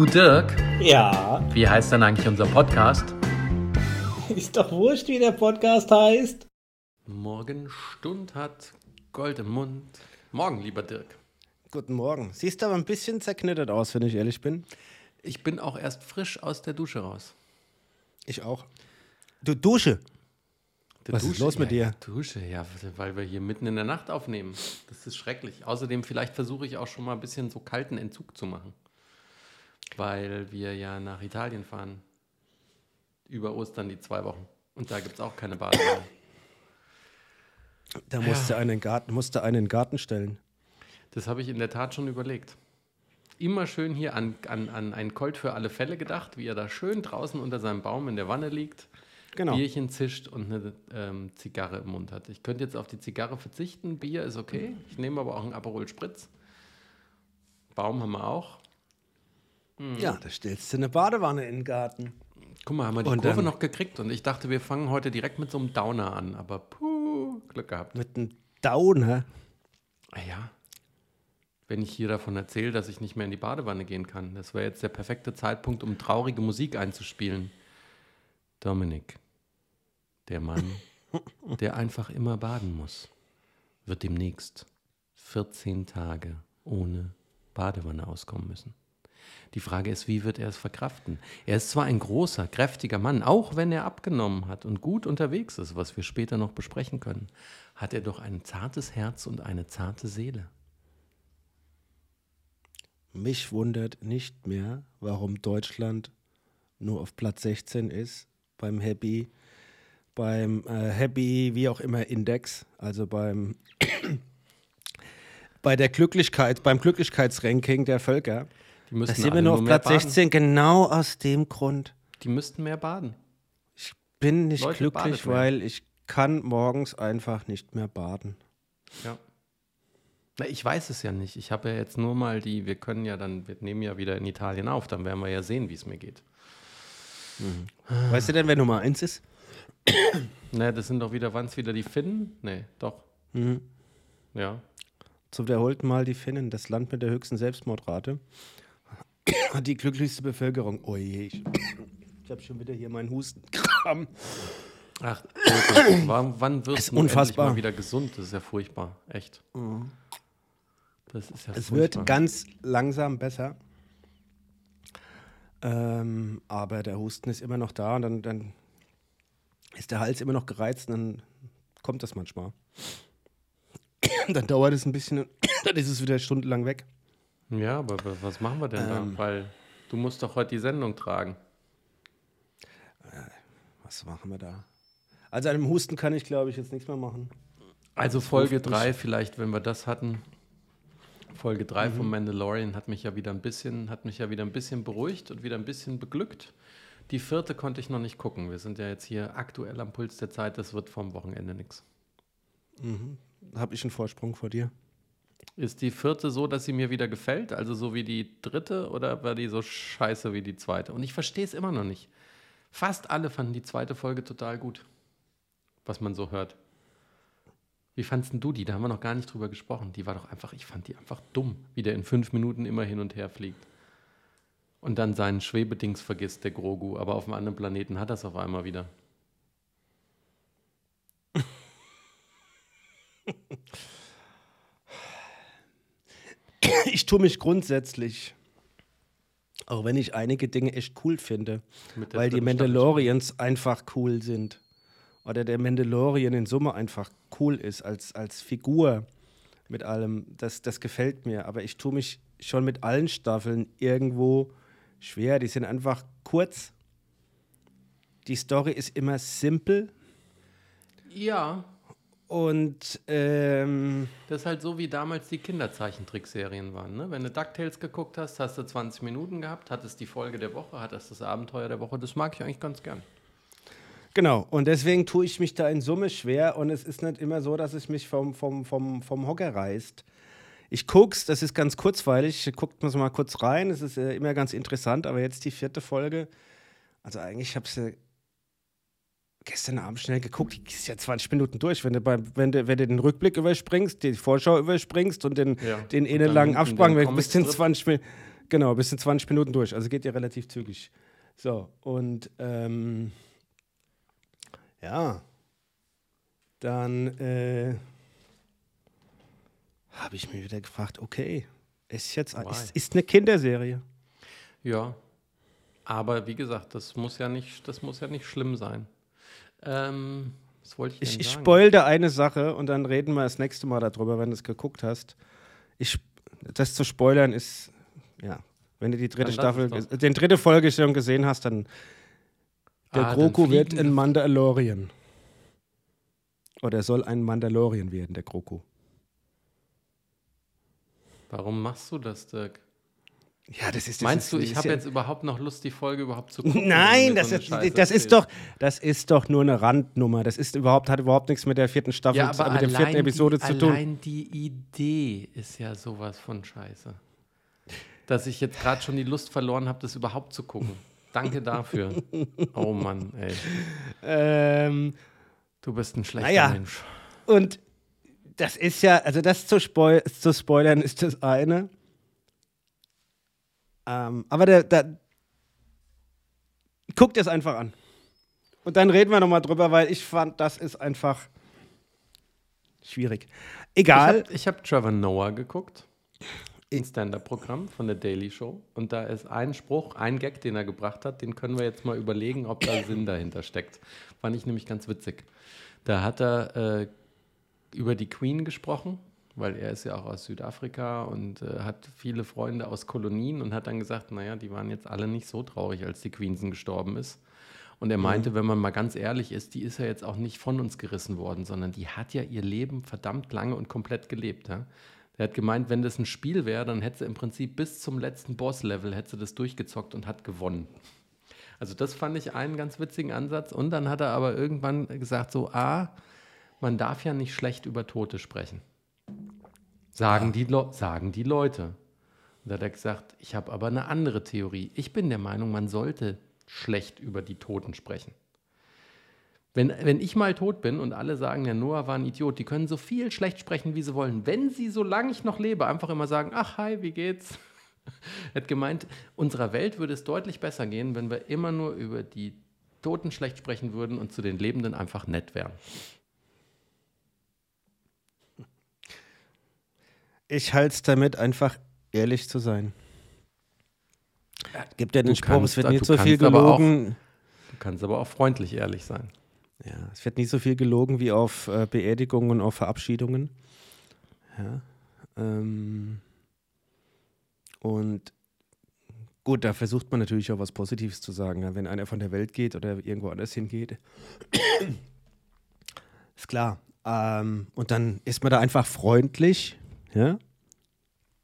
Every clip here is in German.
Du Dirk, Ja, wie heißt denn eigentlich unser Podcast? ist doch wurscht, wie der Podcast heißt. Morgenstund hat Gold im Mund. Morgen, lieber Dirk. Guten Morgen. Siehst aber ein bisschen zerknittert aus, wenn ich ehrlich bin. Ich bin auch erst frisch aus der Dusche raus. Ich auch. Du Dusche. Der Was ist los mit ja, dir? Dusche, ja, weil wir hier mitten in der Nacht aufnehmen. Das ist schrecklich. Außerdem, vielleicht versuche ich auch schon mal ein bisschen so kalten Entzug zu machen. Weil wir ja nach Italien fahren. Über Ostern die zwei Wochen. Und da gibt es auch keine Badewanne. Da musste einen Garten, musste einen Garten stellen. Das habe ich in der Tat schon überlegt. Immer schön hier an, an, an einen Colt für alle Fälle gedacht, wie er da schön draußen unter seinem Baum in der Wanne liegt, Genau. Bierchen zischt und eine ähm, Zigarre im Mund hat. Ich könnte jetzt auf die Zigarre verzichten, Bier ist okay. Ich nehme aber auch einen Aperol Spritz. Baum haben wir auch. Ja, da stellst du eine Badewanne in den Garten. Guck mal, haben wir die Und Kurve dann- noch gekriegt und ich dachte, wir fangen heute direkt mit so einem Downer an, aber puh, Glück gehabt. Mit einem Downer. Ah ja, wenn ich hier davon erzähle, dass ich nicht mehr in die Badewanne gehen kann. Das wäre jetzt der perfekte Zeitpunkt, um traurige Musik einzuspielen. Dominik, der Mann, der einfach immer baden muss, wird demnächst 14 Tage ohne Badewanne auskommen müssen. Die Frage ist, wie wird er es verkraften? Er ist zwar ein großer, kräftiger Mann, auch wenn er abgenommen hat und gut unterwegs ist, was wir später noch besprechen können, hat er doch ein zartes Herz und eine zarte Seele. Mich wundert nicht mehr, warum Deutschland nur auf Platz 16 ist beim Happy, beim äh, Happy, wie auch immer, Index, also beim bei der Glücklichkeit, beim Glücklichkeitsranking der Völker. Die müssten Da sind wir nur auf Platz baden. 16, genau aus dem Grund. Die müssten mehr baden. Ich bin nicht Leute, glücklich, weil ich kann morgens einfach nicht mehr baden. Ja. Na, ich weiß es ja nicht. Ich habe ja jetzt nur mal die, wir können ja dann, wir nehmen ja wieder in Italien auf, dann werden wir ja sehen, wie es mir geht. Weißt du denn, wer Nummer 1 ist? Ne, das sind doch wieder, waren es wieder die Finnen? Nee, doch. Mhm. Ja. Zum wiederholten Mal die Finnen, das Land mit der höchsten Selbstmordrate. Hat die glücklichste Bevölkerung. Oh je, ich, ich habe schon wieder hier meinen Hustenkram. Ach, wann, wann du endlich unfassbar. mal wieder gesund? Das ist ja furchtbar. Echt. Das ist ja Es furchtbar. wird ganz langsam besser. Ähm, aber der Husten ist immer noch da und dann, dann ist der Hals immer noch gereizt und dann kommt das manchmal. dann dauert es ein bisschen und dann ist es wieder stundenlang weg. Ja, aber wa- was machen wir denn Ähm. da? Weil du musst doch heute die Sendung tragen. Was machen wir da? Also dem Husten kann ich, glaube ich, jetzt nichts mehr machen. Also Folge ruft mich- 3 vielleicht, wenn wir das hatten. Folge 3 Mhm. von Mandalorian hat mich ja wieder ein bisschen, hat mich ja wieder ein bisschen beruhigt und wieder ein bisschen beglückt. Die vierte konnte ich noch nicht gucken. Wir sind ja jetzt hier aktuell am Puls der Zeit, das wird vom Wochenende nichts. Habe ich einen Vorsprung vor dir? Ist die vierte so, dass sie mir wieder gefällt? Also so wie die dritte oder war die so scheiße wie die zweite? Und ich verstehe es immer noch nicht. Fast alle fanden die zweite Folge total gut, was man so hört. Wie fandst denn du die? Da haben wir noch gar nicht drüber gesprochen. Die war doch einfach, ich fand die einfach dumm, wie der in fünf Minuten immer hin und her fliegt. Und dann seinen Schwebedings vergisst, der Grogu. Aber auf einem anderen Planeten hat er es auf einmal wieder. Ich tue mich grundsätzlich, auch wenn ich einige Dinge echt cool finde, weil die Staffel. Mandalorians einfach cool sind. Oder der Mandalorian in Summe einfach cool ist als, als Figur mit allem. Das, das gefällt mir. Aber ich tue mich schon mit allen Staffeln irgendwo schwer. Die sind einfach kurz. Die Story ist immer simpel. Ja, Und ähm, Das ist halt so, wie damals die Kinderzeichentrickserien waren. Ne? Wenn du DuckTales geguckt hast, hast du 20 Minuten gehabt, hattest die Folge der Woche, hattest das Abenteuer der Woche. Das mag ich eigentlich ganz gern. Genau, und deswegen tue ich mich da in Summe schwer und es ist nicht immer so, dass es mich vom, vom, vom, vom Hocker reißt. Ich guck's, das ist ganz kurzweilig, guckt man mal kurz rein, es ist äh, immer ganz interessant, aber jetzt die vierte Folge, also eigentlich habe ich sie gestern Abend schnell geguckt, die ist ja 20 Minuten durch, wenn du, beim, wenn du, wenn du den Rückblick überspringst, die Vorschau überspringst und den, Ja. den Und einen dann langen hinten Abspann weg, bis den Comicstrip. 20 Minuten. Genau, bis in 20 Minuten durch. Also geht ja relativ zügig. So, und ähm, ja, dann äh, habe ich mir wieder gefragt, okay, ist jetzt ist, ist eine Kinderserie. Ja. Aber wie gesagt, das muss ja nicht, das muss ja nicht schlimm sein. Ähm, was wollte ich denn Ich, ich sagen? spoil dir eine Sache und dann reden wir das nächste Mal darüber, wenn du es geguckt hast. Ich, das zu spoilern ist, ja, wenn du die dritte Staffel, den dritte Folge schon gesehen hast, dann der Ah, Grogu wird ein Mandalorian. Oder soll ein Mandalorian werden, der Grogu. Warum machst du das, Dirk? Ja, das ist das Meinst ist, du, ich habe ja- jetzt überhaupt noch Lust, die Folge überhaupt zu gucken? Nein, das, so ist, das ist doch, das ist doch nur eine Randnummer. Das ist überhaupt, hat überhaupt nichts mit der vierten Staffel, Ja, aber mit der vierten Episode die, zu tun. Allein die Idee ist ja sowas von Scheiße. Dass ich jetzt gerade schon die Lust verloren habe, das überhaupt zu gucken. Danke dafür. Oh Mann, ey. Ähm, Du bist ein schlechter Naja. Mensch. Und das ist ja, also das zu, spoil zu spoilern ist das eine. Ähm, aber der, der guckt es einfach an. Und dann reden wir nochmal drüber, weil ich fand, das ist einfach schwierig. Egal. Ich habe hab Trevor Noah geguckt. Ein Stand-Up-Programm von der Daily Show. Und da ist ein Spruch, ein Gag, den er gebracht hat, den können wir jetzt mal überlegen, ob da Sinn dahinter steckt. Fand ich nämlich ganz witzig. Da hat er äh, über die Queen gesprochen, weil er ist ja auch aus Südafrika und äh, hat viele Freunde aus Kolonien und hat dann gesagt, naja, die waren jetzt alle nicht so traurig, als die Queenson gestorben ist. Und er meinte, wenn man mal ganz ehrlich ist, die ist ja jetzt auch nicht von uns gerissen worden, sondern die hat ja ihr Leben verdammt lange und komplett gelebt. Ja? Der hat gemeint, wenn das ein Spiel wäre, dann hätte sie im Prinzip bis zum letzten Boss-Level hätte sie das durchgezockt und hat gewonnen. Also das fand ich einen ganz witzigen Ansatz. Und dann hat er aber irgendwann gesagt, so, ah, man darf ja nicht schlecht über Tote sprechen. Sagen, die, Le sagen die Leute. Und da hat er gesagt, ich habe aber eine andere Theorie. Ich bin der Meinung, man sollte schlecht über die Toten sprechen. Wenn, wenn ich mal tot bin und alle sagen, der Noah war ein Idiot, die können so viel schlecht sprechen, wie sie wollen. Wenn sie, solange ich noch lebe, einfach immer sagen, ach, hi, wie geht's? Er hat gemeint, unserer Welt würde es deutlich besser gehen, wenn wir immer nur über die Toten schlecht sprechen würden und zu den Lebenden einfach nett wären. Ich halte es damit, einfach ehrlich zu sein. Gibt ja den Du Spruch, kannst es wird nicht so viel aber auch- gelogen. Du kannst aber auch freundlich ehrlich sein. Ja, es wird nicht so viel gelogen wie auf äh, Beerdigungen und auf Verabschiedungen. Ja. Ähm, und gut, da versucht man natürlich auch was Positives zu sagen. Ja, wenn einer von der Welt geht oder irgendwo anders hingeht. ist klar. Ähm, und dann ist man da einfach freundlich, ja,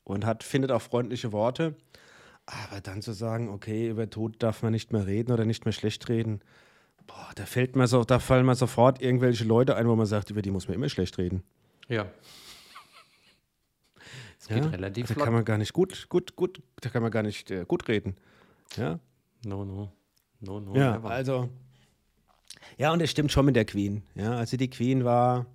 und hat, findet auch freundliche Worte. Aber dann zu sagen, okay, über Tod darf man nicht mehr reden oder nicht mehr schlecht reden, boah, da fällt mir so, da fallen mir sofort irgendwelche Leute ein, wo man sagt, über die muss man immer schlecht reden. Ja. Es geht Ja? relativ Da flott. kann man gar nicht gut, gut, gut, da kann man gar nicht äh, gut reden. Ja, No, no. No, no, ja never. also. Ja, und es stimmt schon mit der Queen. Ja, also die Queen war,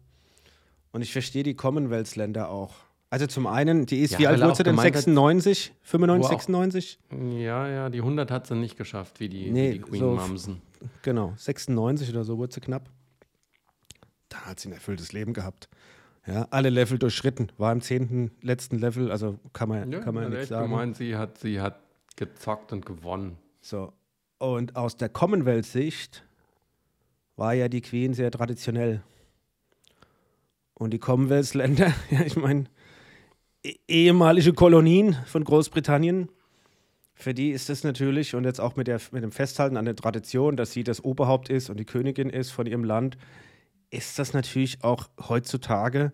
und ich verstehe die Commonwealth-Länder auch. Also zum einen, die ist, Ja, wie alt wurde sie denn? gemeint hat- 96? 95, Wo auch- 96? Ja, ja, die 100 hat sie nicht geschafft, wie die, Nee, wie die Queen so- Mamsen. Genau, 96 oder so wurde sie knapp. Da hat sie ein erfülltes Leben gehabt. Ja, alle Level durchschritten. War im zehnten, letzten Level, also kann man, Ja, kann man nichts sagen. gemeint, sie hat, sie hat gezockt und gewonnen. So. Und aus der Commonwealth-Sicht war ja die Queen sehr traditionell. Und die Commonwealth-Länder, ja, ich meine, ehemalige Kolonien von Großbritannien, für die ist das natürlich, und jetzt auch mit, der, mit dem Festhalten an der Tradition, dass sie das Oberhaupt ist und die Königin ist von ihrem Land, ist das natürlich auch heutzutage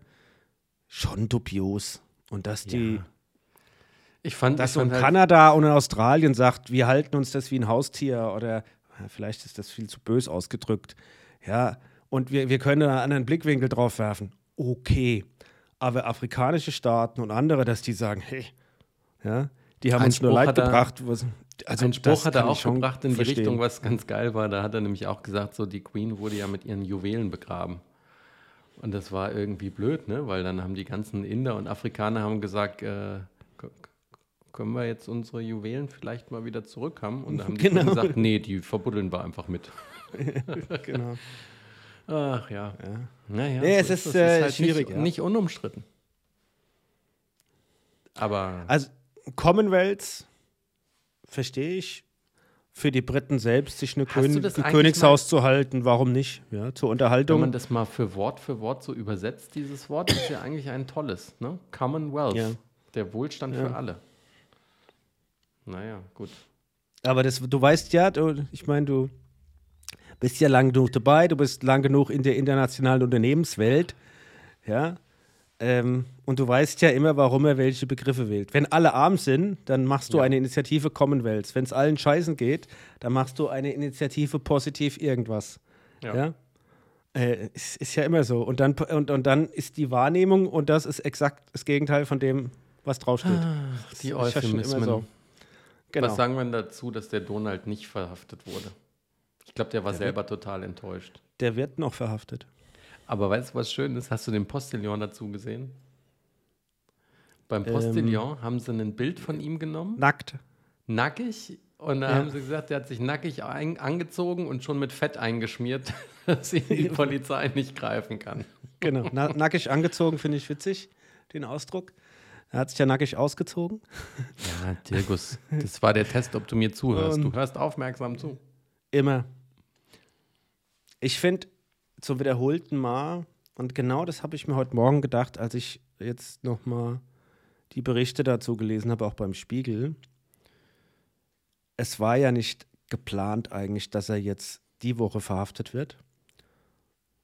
schon dubios. Und dass die, Ja. Ich fand, dass ich so in fand halt, Kanada und in Australien sagt, wir halten uns das wie ein Haustier oder ja, vielleicht ist das viel zu bös ausgedrückt. Ja, und wir, wir können einen anderen Blickwinkel drauf werfen. Okay. Aber afrikanische Staaten und andere, dass die sagen, hey, ja, die haben Ein uns nur Spruch Leid hat er- gebracht. Was, also ein Spruch hat er auch schon gebracht in die verstehen. Richtung, was ganz geil war. Da hat er nämlich auch gesagt, so die Queen wurde ja mit ihren Juwelen begraben. Und das war irgendwie blöd, ne? Weil dann haben die ganzen Inder und Afrikaner haben gesagt, äh, können wir jetzt unsere Juwelen vielleicht mal wieder zurückhaben? Und dann haben die Genau. Gesagt, nee, die verbuddeln wir einfach mit. genau. Ach ja. Naja, Nee, es ist, das. äh, halt schwierig, Nicht, ja. nicht unumstritten. Aber Also Commonwealth verstehe ich. Für die Briten selbst, sich eine Kön ein Königshaus zu halten, warum nicht? Ja, zur wenn Unterhaltung. man das mal für Wort für Wort so übersetzt, dieses Wort ist ja eigentlich ein tolles, ne? Commonwealth. Ja. Der Wohlstand Ja. für alle. Naja, gut. Aber das, du weißt ja, ich meine, du bist ja lang genug dabei, du bist lang genug in der internationalen Unternehmenswelt, ja. Ähm, und du weißt ja immer, warum er welche Begriffe wählt. Wenn alle arm sind, dann machst du Ja. eine Initiative Commonwealth. Wenn es allen scheißen geht, dann machst du eine Initiative positiv irgendwas. Ja. Ja. Äh, ist, ist ja immer so. Und dann, und, und dann ist die Wahrnehmung, und das ist exakt das Gegenteil von dem, was draufsteht. Die Das ist ja Euphemismen. so. Genau. Was sagen wir denn dazu, dass der Donald nicht verhaftet wurde? Ich glaube, der war selber total enttäuscht. Der wird noch verhaftet. Aber weißt du, was schön ist? Hast du den Postillon dazu gesehen? Beim Ähm. Postillon haben sie ein Bild von ihm genommen, Nackt. nackig, und da Ja. haben sie gesagt, der hat sich nackig angezogen und schon mit Fett eingeschmiert, dass ihn die Polizei nicht greifen kann. Genau. Na, nackig angezogen finde ich witzig, den Ausdruck. Er hat sich ja nackig ausgezogen. Ja, Dirgus, das war der Test, ob du mir zuhörst. Ähm. Du hörst aufmerksam zu. Immer. Ich finde, zum wiederholten Mal, und genau das habe ich mir heute Morgen gedacht, als ich jetzt nochmal die Berichte dazu gelesen habe, auch beim Spiegel. Es war ja nicht geplant eigentlich, dass er jetzt die Woche verhaftet wird,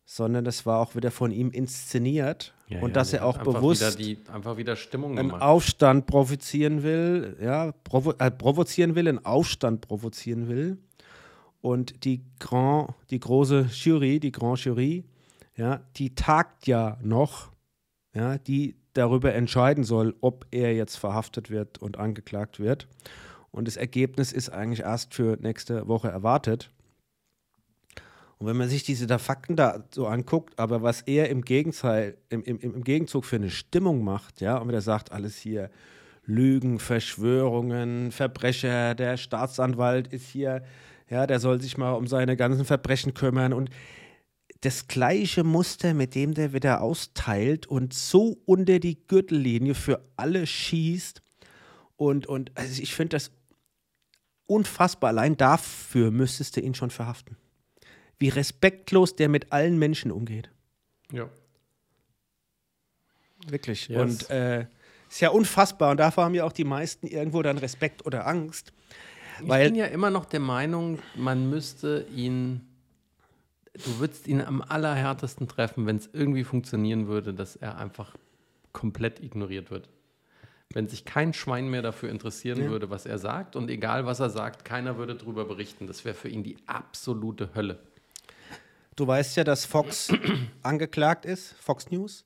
sondern es war auch wieder von ihm inszeniert und dass der er auch bewusst Wieder die, einfach wieder Stimmung einen gemacht. Aufstand provozieren will, ja, provo äh, provozieren will, einen Aufstand provozieren will. Und die Grand, die große Jury, die Grand Jury, ja, die tagt ja noch, ja, die darüber entscheiden soll, ob er jetzt verhaftet wird und angeklagt wird. Und das Ergebnis ist eigentlich erst für nächste Woche erwartet. Und wenn man sich diese da Fakten da so anguckt, aber was er im Gegenteil, im, im, im Gegenzug für eine Stimmung macht, ja, und er sagt alles hier, Lügen, Verschwörungen, Verbrecher, der Staatsanwalt ist hier, ja, der soll sich mal um seine ganzen Verbrechen kümmern und das gleiche Muster, mit dem der wieder austeilt und so unter die Gürtellinie für alle schießt. Und, und also ich finde das unfassbar. Allein dafür müsstest du ihn schon verhaften. Wie respektlos der mit allen Menschen umgeht. Ja. Wirklich. Yes. Und äh, ist ja unfassbar. Und davor haben ja auch die meisten irgendwo dann Respekt oder Angst. Ich Weil bin ja immer noch der Meinung, man müsste ihn, du würdest ihn am allerhärtesten treffen, wenn es irgendwie funktionieren würde, dass er einfach komplett ignoriert wird. Wenn sich kein Schwein mehr dafür interessieren Ja. würde, was er sagt und egal was er sagt, keiner würde darüber berichten. Das wäre für ihn die absolute Hölle. Du weißt ja, dass Fox angeklagt ist, Fox News.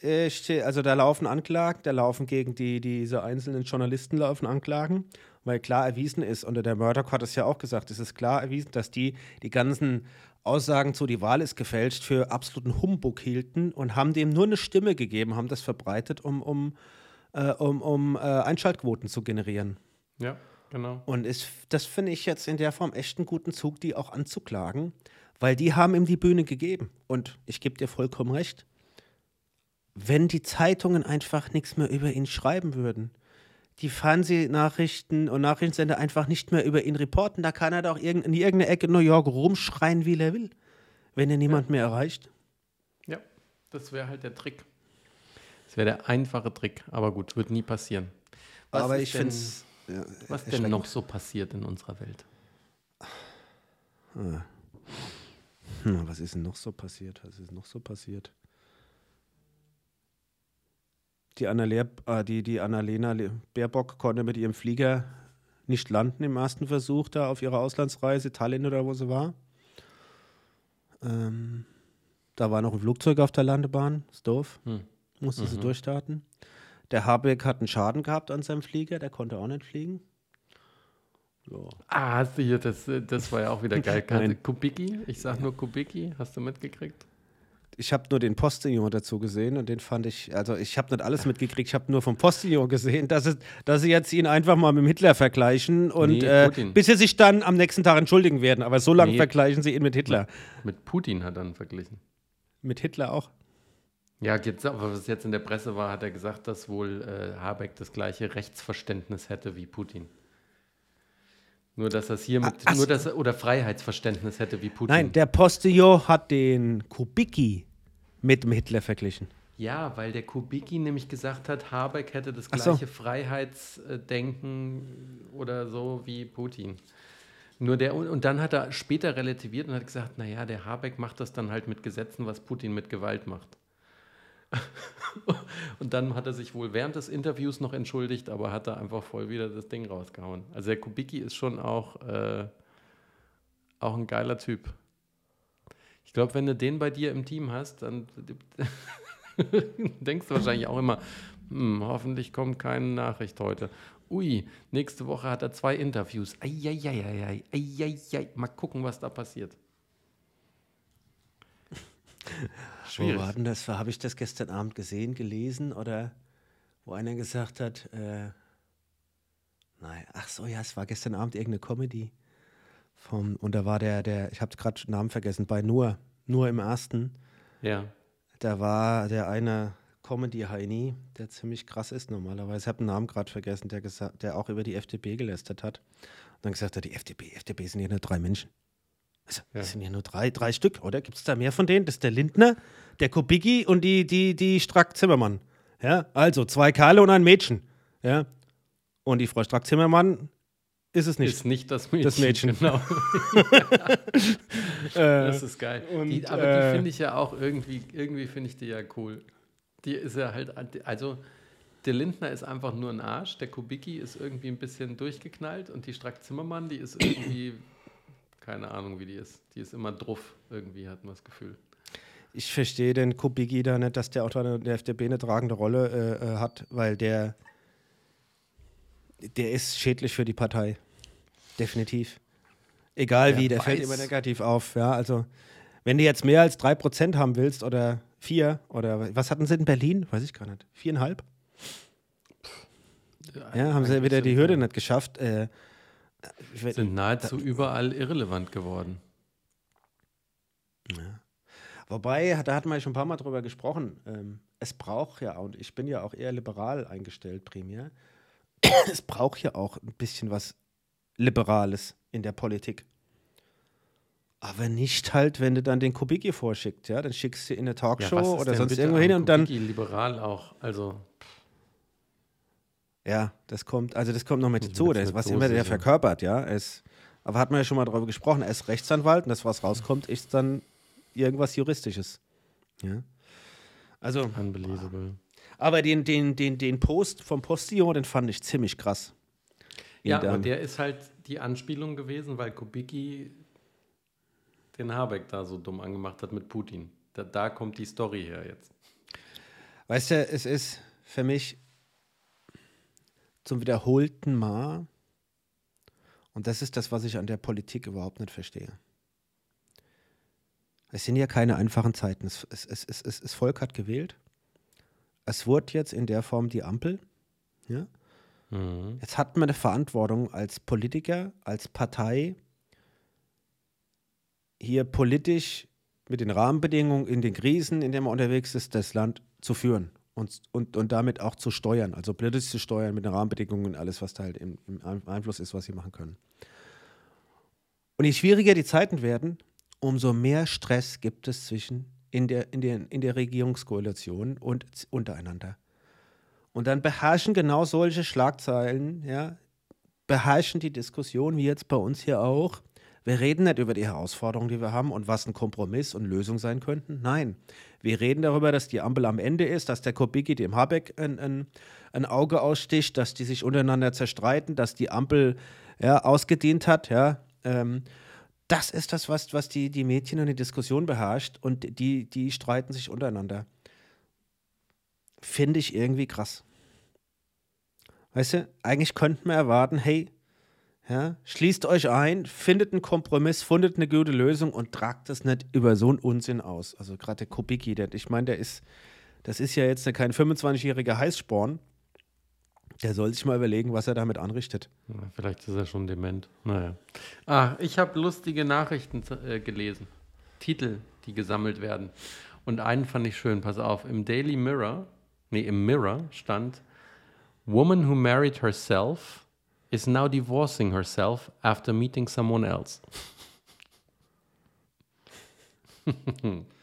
Also da laufen Anklagen, da laufen gegen die, diese einzelnen Journalisten laufen Anklagen, weil klar erwiesen ist, und der Murdoch hat es ja auch gesagt, es ist klar erwiesen, dass die die ganzen Aussagen zu, die Wahl ist gefälscht, für absoluten Humbug hielten und haben dem nur eine Stimme gegeben, haben das verbreitet, um, um, äh, um, um äh, Einschaltquoten zu generieren. Ja, genau. Und ist, das finde ich jetzt in der Form echt einen guten Zug, die auch anzuklagen, weil die haben ihm die Bühne gegeben. Und ich gebe dir vollkommen recht. Wenn die Zeitungen einfach nichts mehr über ihn schreiben würden, die Fernsehnachrichten und Nachrichtensender einfach nicht mehr über ihn reporten, da kann er doch in irgendeiner Ecke in New York rumschreien, wie er will, wenn er niemand mehr erreicht. Ja, das wäre halt der Trick. Das wäre der einfache Trick. Aber gut, wird nie passieren. Was Aber ist ich denn- finde es. Was denn noch so passiert in unserer Welt? Hm, was ist denn noch so passiert? Was ist noch so passiert? Die, Annalena, äh, die, die Annalena Le- Baerbock konnte mit ihrem Flieger nicht landen im ersten Versuch da auf ihrer Auslandsreise, Tallinn oder wo sie war. Ähm, da war noch ein Flugzeug auf der Landebahn, ist doof. Hm. Musste sie durchstarten. Der Habeck hat einen Schaden gehabt an seinem Flieger, der konnte auch nicht fliegen. Ja. Ah, hast du hier, das, das war ja auch wieder geil. Kubicki, ich sag nur Kubicki, hast du mitgekriegt? Ich habe nur den Postillon dazu gesehen und den fand ich, also ich habe nicht alles mitgekriegt, ich habe nur vom Postillon gesehen, dass, es, dass sie jetzt ihn einfach mal mit Hitler vergleichen und Nee, äh, bis sie sich dann am nächsten Tag entschuldigen werden. Aber so lange Nee. vergleichen sie ihn mit Hitler. Mit Putin hat er ihn verglichen. Mit Hitler auch. Ja, jetzt, aber was jetzt in der Presse war, hat er gesagt, dass wohl äh, Habeck das gleiche Rechtsverständnis hätte wie Putin. Nur dass es hier mit, ach nur dass er, oder Freiheitsverständnis hätte wie Putin. Nein, der Postillon hat den Kubicki mit dem Hitler verglichen. Ja, weil der Kubicki nämlich gesagt hat, Habeck hätte das Ach so. gleiche Freiheitsdenken oder so wie Putin. Nur der, und und dann hat er später relativiert und hat gesagt, naja, der Habeck macht das dann halt mit Gesetzen, was Putin mit Gewalt macht. und dann hat er sich wohl während des Interviews noch entschuldigt, aber hat da einfach voll wieder das Ding rausgehauen. Also der Kubicki ist schon auch, äh, auch ein geiler Typ. Ich glaube, wenn du den bei dir im Team hast, dann denkst du wahrscheinlich auch immer, hm, hoffentlich kommt keine Nachricht heute. Ui, nächste Woche hat er zwei Interviews. Eieieiei, eieiei. Mal gucken, was da passiert. Schwierig. Wo war denn das? Habe ich das gestern Abend gesehen, gelesen oder wo einer gesagt hat, äh, nein, ach so, ja, es war gestern Abend irgendeine Comedy. Vom, und da war der, der, ich habe gerade Namen vergessen, bei Nur, Nur im ersten, Ja. da war der eine Comedy-Heini, der ziemlich krass ist normalerweise. Ich habe den Namen gerade vergessen, der, gesagt, der auch über die FDP gelästert hat. Und dann gesagt hat, die FDP, FDP sind ja nur drei Menschen. Also, Ja. Das sind ja nur drei, drei Stück, oder? Gibt es da mehr von denen? Das ist der Lindner, der Kubicki und die, die, die Strack-Zimmermann. Ja, also zwei Kerle und ein Mädchen. Ja. Und die Frau Strack-Zimmermann ist es nicht. Ist nicht das Mädchen. Das Mädchen. Genau. das ist geil. und, die, aber äh, die finde ich ja auch irgendwie, irgendwie finde ich die ja cool. Die ist ja halt, also der Lindner ist einfach nur ein Arsch, der Kubicki ist irgendwie ein bisschen durchgeknallt und die Strack-Zimmermann, die ist irgendwie, keine Ahnung, wie die ist. Die ist immer druff, irgendwie, hat man das Gefühl. Ich verstehe den Kubicki da nicht, dass der auch da in der FDP eine tragende Rolle äh, äh, hat, weil der, der ist schädlich für die Partei. Definitiv. Egal Wer wie, der fällt weiß. immer negativ auf. Ja, also, wenn du jetzt mehr als 3% haben willst oder 4 oder was hatten sie in Berlin? Weiß ich gar nicht. Viereinhalb? Ja, haben sie wieder die Hürde nicht geschafft. Äh, Sind nahezu überall irrelevant geworden. Wobei, da hatten wir ja schon ein paar Mal drüber gesprochen. Ähm, es braucht ja, und ich bin ja auch eher liberal eingestellt primär, es braucht ja auch ein bisschen was Liberales in der Politik. Aber nicht halt, wenn du dann den Kubicki vorschickt, ja, dann schickst du in eine Talkshow ist oder sonst irgendwo hin und dann, liberal auch. Also, ja, das kommt, also das kommt noch mit dazu, das, was immer der verkörpert, ja, es, aber hat man ja schon mal darüber gesprochen, er ist Rechtsanwalt und das, was rauskommt, ist dann irgendwas Juristisches, ja. Also, unbelievable. Aber den, den, den, den Post vom Postillon, den fand ich ziemlich krass. Ja, aber der ist halt die Anspielung gewesen, weil Kubicki den Habeck da so dumm angemacht hat mit Putin. Da, da kommt die Story her jetzt. Weißt du, es ist für mich zum wiederholten Mal, und das ist das, was ich an der Politik überhaupt nicht verstehe. Es sind ja keine einfachen Zeiten. Es, es, es, es, es, das Volk hat gewählt. Es wurde jetzt in der Form die Ampel. Ja? Mhm. Jetzt hat man eine Verantwortung als Politiker, als Partei, hier politisch mit den Rahmenbedingungen in den Krisen, in denen man unterwegs ist, das Land zu führen und, und, und damit auch zu steuern, also politisch zu steuern mit den Rahmenbedingungen und alles, was da halt im, im Einfluss ist, was sie machen können. Und je schwieriger die Zeiten werden, umso mehr Stress gibt es zwischen in der, in der, in der Regierungskoalition und untereinander. Und dann beherrschen genau solche Schlagzeilen, ja, beherrschen die Diskussion, wie jetzt bei uns hier auch. Wir reden nicht über die Herausforderungen, die wir haben und was ein Kompromiss und Lösung sein könnten. Nein, wir reden darüber, dass die Ampel am Ende ist, dass der Kubicki dem Habeck ein, ein, ein Auge aussticht, dass die sich untereinander zerstreiten, dass die Ampel ja, ausgedient hat. Ja, ähm, das ist das, was, was die, die Mädchen und die Diskussion beherrscht und die, die streiten sich untereinander. Finde ich irgendwie krass. Weißt du, eigentlich könnten wir erwarten, hey, Ja? Schließt euch ein, findet einen Kompromiss, findet eine gute Lösung und tragt das nicht über so einen Unsinn aus. Also gerade der Kubicki, der, ich meine, der ist, das ist ja jetzt kein 25-jähriger Heißsporn. Der soll sich mal überlegen, was er damit anrichtet. Ja, vielleicht ist er schon dement. Naja. Ah, ich habe lustige Nachrichten äh, gelesen. Titel, die gesammelt werden. Und einen fand ich schön, pass auf. Im Daily Mirror, nee, im Mirror stand Woman who married herself is now divorcing herself after meeting someone else.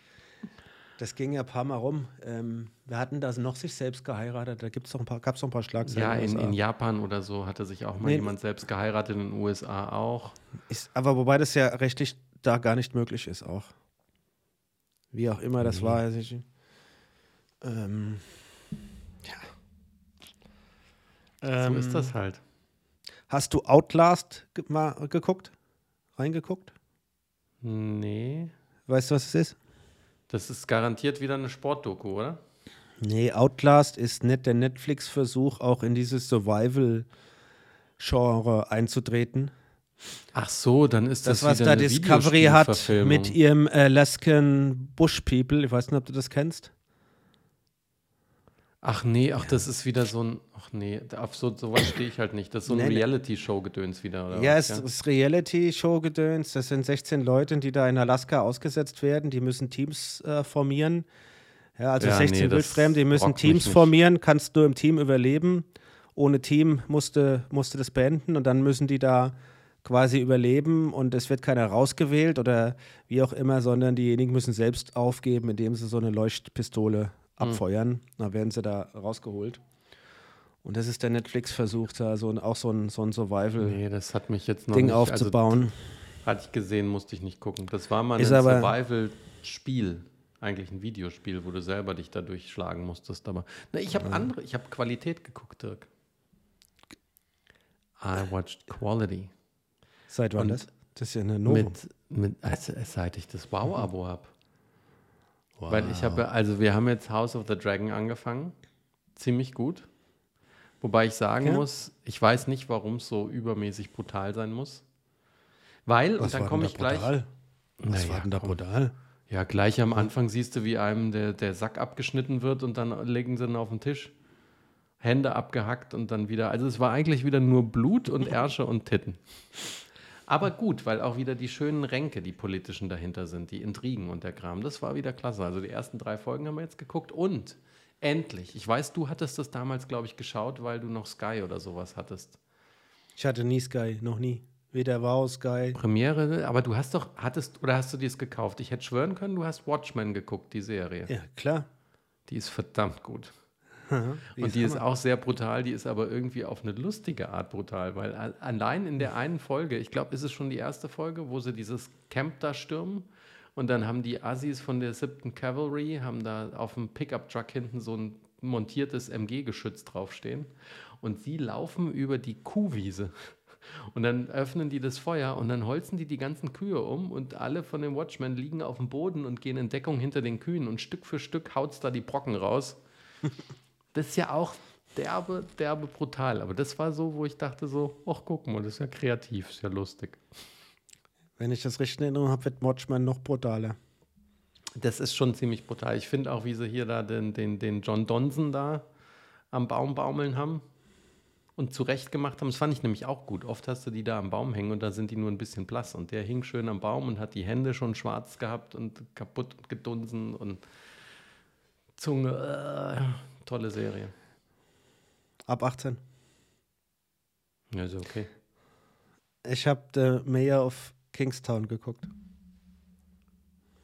Das ging ja ein paar Mal rum. Ähm, wir hatten da noch sich selbst geheiratet. Da gibt's noch ein paar, gab es noch ein paar Schlagzeilen. Ja, in, in, Japan oder so hatte sich auch mal nee, jemand selbst geheiratet, in den USA auch. Ist, aber wobei das ja rechtlich da gar nicht möglich ist auch. Wie auch immer das nee. war. Also ich, ähm, ja. So ist das ähm, halt. Hast du Outlast ge mal geguckt? Reingeguckt? Nee. Weißt du, was es ist? Das ist garantiert wieder eine Sportdoku, oder? Nee, Outlast ist nicht der Netflix-Versuch, auch in dieses Survival-Genre einzutreten. Ach so, dann ist das, das was da Discovery hat mit ihrem Alaskan Bush People. Ich weiß nicht, ob du das kennst. Ach nee, ach, das ist wieder so ein. Ach nee, auf so sowas stehe ich halt nicht. Das ist so ein Reality-Show-Gedöns wieder, oder? Ja, was, es ja? ist Reality-Show-Gedöns. Das sind 16 Leute, die da in Alaska ausgesetzt werden. Die müssen Teams äh, formieren. Ja, also ja, 16 nee, Wildfremde, die müssen Teams formieren. Kannst du im Team überleben. Ohne Team musste, musste das beenden und dann müssen die da quasi überleben und es wird keiner rausgewählt oder wie auch immer, sondern diejenigen müssen selbst aufgeben, indem sie so eine Leuchtpistole. Abfeuern. Mhm. Dann werden sie da rausgeholt. Und das ist der Netflix-Versuch, da so ein, auch so ein, so ein Survival-Ding nee, aufzubauen. Also, hatte ich gesehen, musste ich nicht gucken. Das war mal ein Survival-Spiel. Eigentlich ein Videospiel, wo du selber dich da durchschlagen musstest. Aber na, ich habe ja. andere, ich habe Qualität geguckt, Dirk. I watched Quality. Seit wann Und das? Das ist ja eine Novum. Mit, mit, also, seit ich das Wow-Abo habe. Wow. Weil ich habe, also wir haben jetzt House of the Dragon angefangen. Ziemlich gut. Wobei ich sagen ja. muss, ich weiß nicht, warum es so übermäßig brutal sein muss. Weil, Was und dann komme ich gleich. Brutal? Was naja, war denn da brutal? Ja, gleich am Anfang siehst du, wie einem der, der Sack abgeschnitten wird und dann legen sie ihn auf den Tisch. Hände abgehackt und dann wieder. Also es war eigentlich wieder nur Blut und Ärsche und Titten. Aber gut, weil auch wieder die schönen Ränke, die politischen dahinter sind, die Intrigen und der Kram. Das war wieder klasse. Also die ersten drei Folgen haben wir jetzt geguckt und endlich. Ich weiß, du hattest das damals, glaube ich, geschaut, weil du noch Sky oder sowas hattest. Ich hatte nie Sky, noch nie. Weder Wow, Sky. Premiere, aber du hast doch, hattest, oder hast du dir es gekauft? Ich hätte schwören können, du hast Watchmen geguckt, die Serie. Ja, klar. Die ist verdammt gut die und die ist auch sehr brutal, die ist aber irgendwie auf eine lustige Art brutal, weil allein in der einen Folge, ich glaube, ist es schon die erste Folge, wo sie dieses Camp da stürmen und dann haben die Assis von der 7. Cavalry, haben da auf dem Pickup-Truck hinten so ein montiertes MG-Geschütz draufstehen und sie laufen über die Kuhwiese. Und dann öffnen die das Feuer und dann holzen die die ganzen Kühe um und alle von den Watchmen liegen auf dem Boden und gehen in Deckung hinter den Kühen und Stück für Stück haut es da die Brocken raus. Das ist ja auch derbe, derbe brutal. Aber das war so, wo ich dachte so, ach guck mal, das ist ja kreativ, ist ja lustig. Wenn ich das richtig in Erinnerung habe, wird Watchmen noch brutaler. Das ist schon ziemlich brutal. Ich finde auch, wie sie hier da den, den, den John Donson da am Baum baumeln haben und zurecht gemacht haben. Das fand ich nämlich auch gut. Oft hast du die da am Baum hängen und da sind die nur ein bisschen blass. Und der hing schön am Baum und hat die Hände schon schwarz gehabt und kaputt gedunsen und Zunge. Äh, Tolle Serie. Ab 18. Ja, ist okay. Ich habe The Mayor of Kingstown geguckt.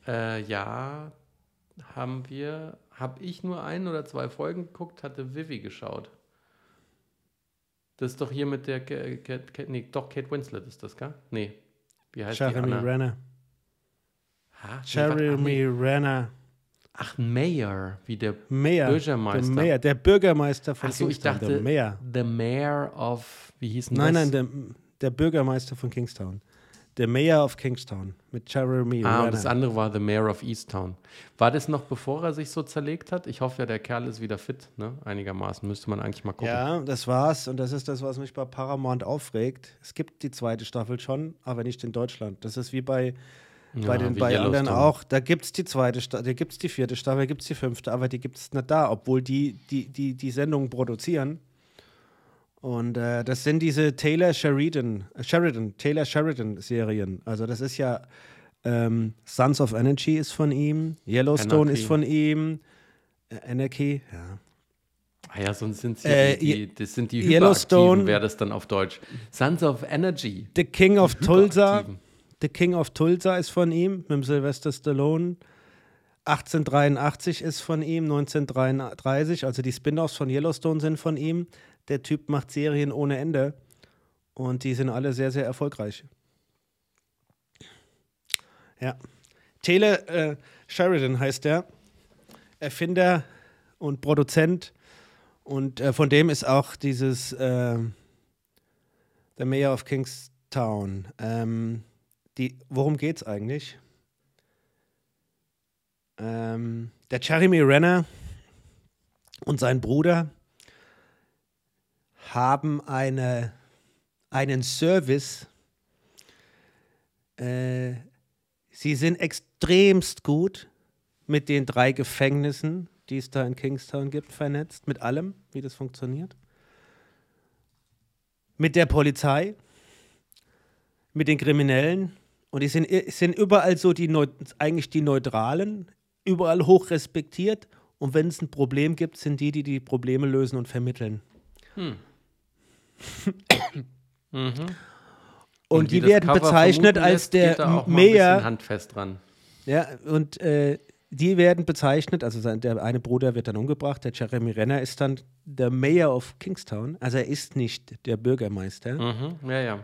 Äh, ja, haben wir. Habe ich nur ein oder zwei Folgen geguckt, hatte Vivi geschaut. Das ist doch hier mit der. Kate, Kate, nee, doch, Kate Winslet ist das, gell? Nee. Wie heißt Jeremy die? Jeremy Renner. Ha? Jeremy Renner. Ach, Mayor, wie der Mayor, Bürgermeister. Der, Mayor, der Bürgermeister von Ach so, Kingstown. ich dachte, der Mayor. The Mayor of, wie hieß denn nein, das? Nein, nein, der, der Bürgermeister von Kingstown. The Mayor of Kingstown mit Jeremy Ah, und Renner. das andere war The Mayor of Easttown. War das noch bevor er sich so zerlegt hat? Ich hoffe ja, der Kerl ist wieder fit, ne? Einigermaßen. Müsste man eigentlich mal gucken. Ja, das war's. Und das ist das, was mich bei Paramount aufregt. Es gibt die zweite Staffel schon, aber nicht in Deutschland. Das ist wie bei, bei, den, bei anderen auch. Da gibt es die zweite Staffel, da gibt es die vierte Staffel, da gibt es die fünfte, aber die gibt es nicht da, obwohl die die, die, die Sendungen produzieren. Und äh, das sind diese Taylor Sheridan, äh, Sheridan, Taylor Sheridan-Serien. Also das ist ja ähm, Sons of Energy ist von ihm, Yellowstone Anarchy. ist von ihm, äh, Anarchy, ja. Ah ja, sonst sind Äh, die, die, das sind die Yellowstone- wäre das dann auf Deutsch. Sons of Energy. The King of Tulsa. The King of Tulsa ist von ihm, mit dem Sylvester Stallone. 1883 ist von ihm, 1933, also die Spin-offs von Yellowstone sind von ihm. Der Typ macht Serien ohne Ende und die sind alle sehr, sehr erfolgreich. Ja. Taylor äh, Sheridan heißt der, Erfinder und Produzent und äh, von dem ist auch dieses äh, The Mayor of Kingstown. Ähm, die, worum geht's eigentlich? Ähm, der Jeremy Renner und sein Bruder haben eine, einen Service. Äh, sie sind extremst gut mit den drei Gefängnissen, die es da in Kingstown gibt, vernetzt, mit allem, wie das funktioniert. Mit der Polizei, mit den Kriminellen. Und die sind, sind überall so die Neu eigentlich die Neutralen, überall hoch respektiert. Und wenn es ein Problem gibt, sind die, die die Probleme lösen und vermitteln. Und, wie die das werden bezeichnet als lässt, der Mayor. handfest dran. Ja, und äh, die werden bezeichnet, also sein, der eine Bruder wird dann umgebracht, der Jeremy Renner ist dann der Mayor of Kingstown. Also er ist nicht der Bürgermeister. Mhm. Ja, ja.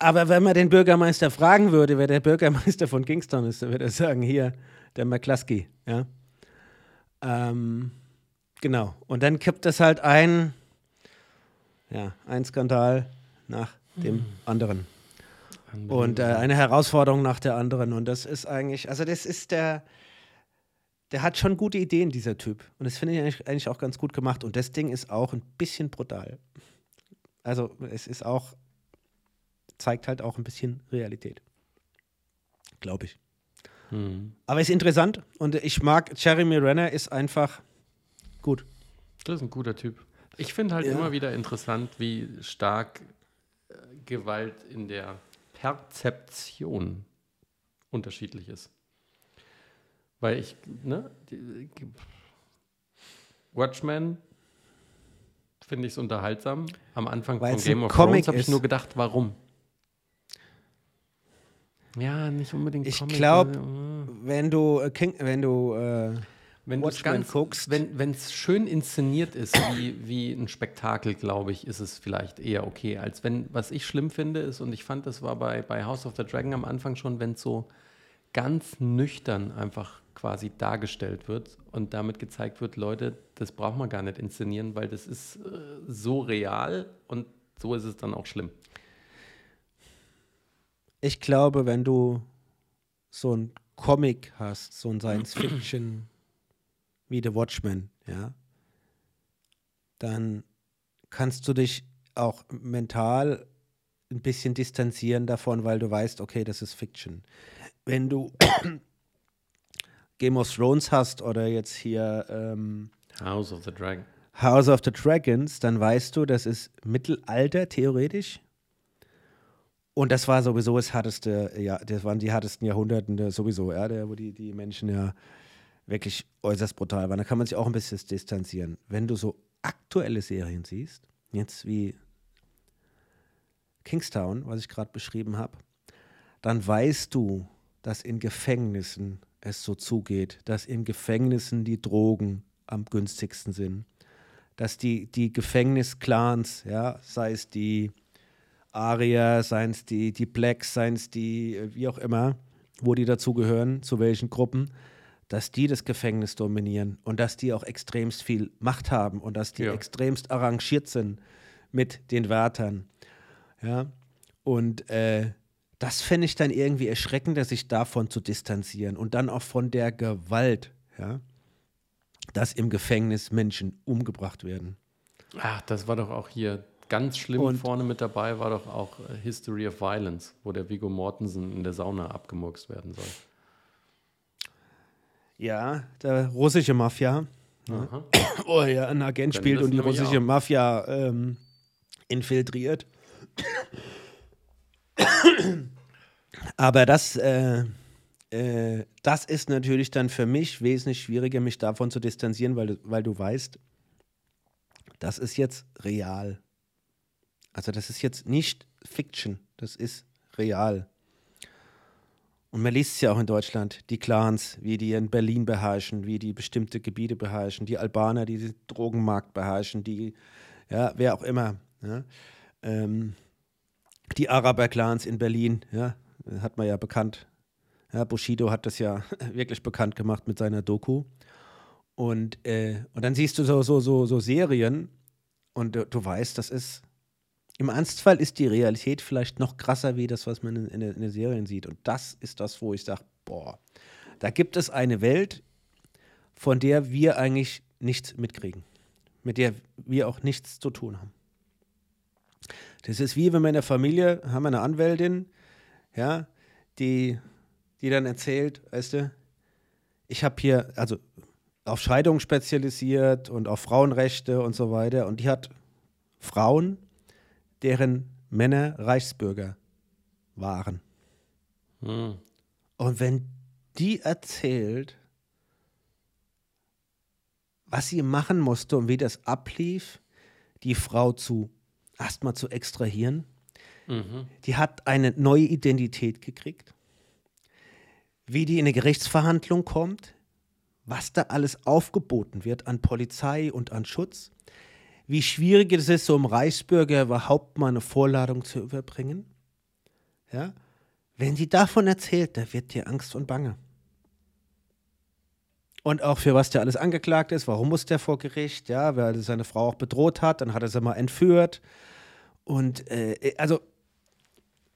Aber wenn man den Bürgermeister fragen würde, wer der Bürgermeister von Kingstown ist, dann würde er sagen, hier, der McCluskey, ja. Ähm, genau. Und dann kippt das halt ein, ja, ein Skandal nach dem anderen. Und äh, eine Herausforderung nach der anderen. Und das ist eigentlich, also das ist der, der hat schon gute Ideen, dieser Typ. Und das finde ich eigentlich, eigentlich auch ganz gut gemacht. Und das Ding ist auch ein bisschen brutal. Also es ist auch, zeigt halt auch ein bisschen Realität. Glaube ich. Hm. Aber ist interessant und ich mag, Jeremy Renner ist einfach gut. Das ist ein guter Typ. Ich finde halt Ja. immer wieder interessant, wie stark äh, Gewalt in der Perzeption unterschiedlich ist. Weil ich, ne, die, Watchmen finde ich es unterhaltsam. Am Anfang Weil von Game of Comic Thrones habe ich nur gedacht, warum? Ja, nicht unbedingt Ich Comic, glaub, also, äh. Wenn du, äh, King, wenn du, äh, Wenn du Watchmen guckst. wenn es schön inszeniert ist, wie, wie ein Spektakel, glaube ich, ist es vielleicht eher okay. Als wenn, was ich schlimm finde, ist, und ich fand, das war bei, bei House of the Dragon am Anfang schon, wenn es so ganz nüchtern einfach quasi dargestellt wird und damit gezeigt wird, Leute, das braucht man gar nicht inszenieren, weil das ist äh, so real und so ist es dann auch schlimm. Ich glaube, wenn du so ein Comic hast, so ein Science Fiction wie The Watchmen, ja, dann kannst du dich auch mental ein bisschen distanzieren davon, weil du weißt, okay, das ist Fiction. Wenn du Game of Thrones hast oder jetzt hier ähm, House of the Dragon. House of the Dragons, dann weißt du, das ist Mittelalter theoretisch. Und das war sowieso das härteste, ja, das waren die härtesten Jahrhunderten sowieso, ja, der, wo die, die Menschen ja wirklich äußerst brutal waren. Da kann man sich auch ein bisschen distanzieren. Wenn du so aktuelle Serien siehst, jetzt wie Kingstown, was ich gerade beschrieben habe, dann weißt du, dass in Gefängnissen es so zugeht, dass in Gefängnissen die Drogen am günstigsten sind, dass die, die Gefängnisclans, ja, sei es die Arier, seien es die, die Blacks, seien es die, äh, wie auch immer, wo die dazugehören, zu welchen Gruppen, dass die das Gefängnis dominieren und dass die auch extremst viel Macht haben und dass die Ja. extremst arrangiert sind mit den Wärtern. Ja. Und äh, das fände ich dann irgendwie erschreckender, sich davon zu distanzieren und dann auch von der Gewalt, ja, dass im Gefängnis Menschen umgebracht werden. Ach, das war doch auch hier ganz schlimm Und- vorne mit dabei, war doch auch äh, History of Violence, wo der Vigo Mortensen in der Sauna abgemurkst werden soll. Ja, der russische Mafia, Aha. wo er einen Agent Können spielt und die russische auch. Mafia ähm, infiltriert. Aber das, äh, äh, das ist natürlich dann für mich wesentlich schwieriger, mich davon zu distanzieren, weil, weil du weißt, das ist jetzt real. Also das ist jetzt nicht Fiction, das ist real. Und man liest es ja auch in Deutschland, die Clans, wie die in Berlin beherrschen, wie die bestimmte Gebiete beherrschen, die Albaner, die den Drogenmarkt beherrschen, die, ja, wer auch immer. Ja. Ähm, die Araber-Clans in Berlin, ja, hat man ja bekannt. Ja, Bushido hat das ja wirklich bekannt gemacht mit seiner Doku. Und, äh, und dann siehst du so, so, so, so Serien und du, du weißt, das ist, im Ernstfall ist die Realität vielleicht noch krasser wie das, was man in, in, in den Serien sieht. Und das ist das, wo ich sage, boah, da gibt es eine Welt, von der wir eigentlich nichts mitkriegen, mit der wir auch nichts zu tun haben. Das ist wie wenn wir in der Familie haben eine Anwältin, ja, die, die dann erzählt, weißt du, ich habe hier, also auf Scheidung spezialisiert und auf Frauenrechte und so weiter. Und die hat Frauen, deren Männer Reichsbürger waren. Hm. Und wenn die erzählt, was sie machen musste und wie das ablief, die Frau zu erstmal zu extrahieren, Mhm. die hat eine neue Identität gekriegt, wie die in eine Gerichtsverhandlung kommt, was da alles aufgeboten wird an Polizei und an Schutz, wie schwierig es ist, so einem Reichsbürger überhaupt mal eine Vorladung zu überbringen. Ja? Wenn sie davon erzählt, da wird dir Angst und Bange. Und auch für was der alles angeklagt ist, warum muss der vor Gericht, ja, weil er seine Frau auch bedroht hat, dann hat er sie mal entführt. Und äh, also,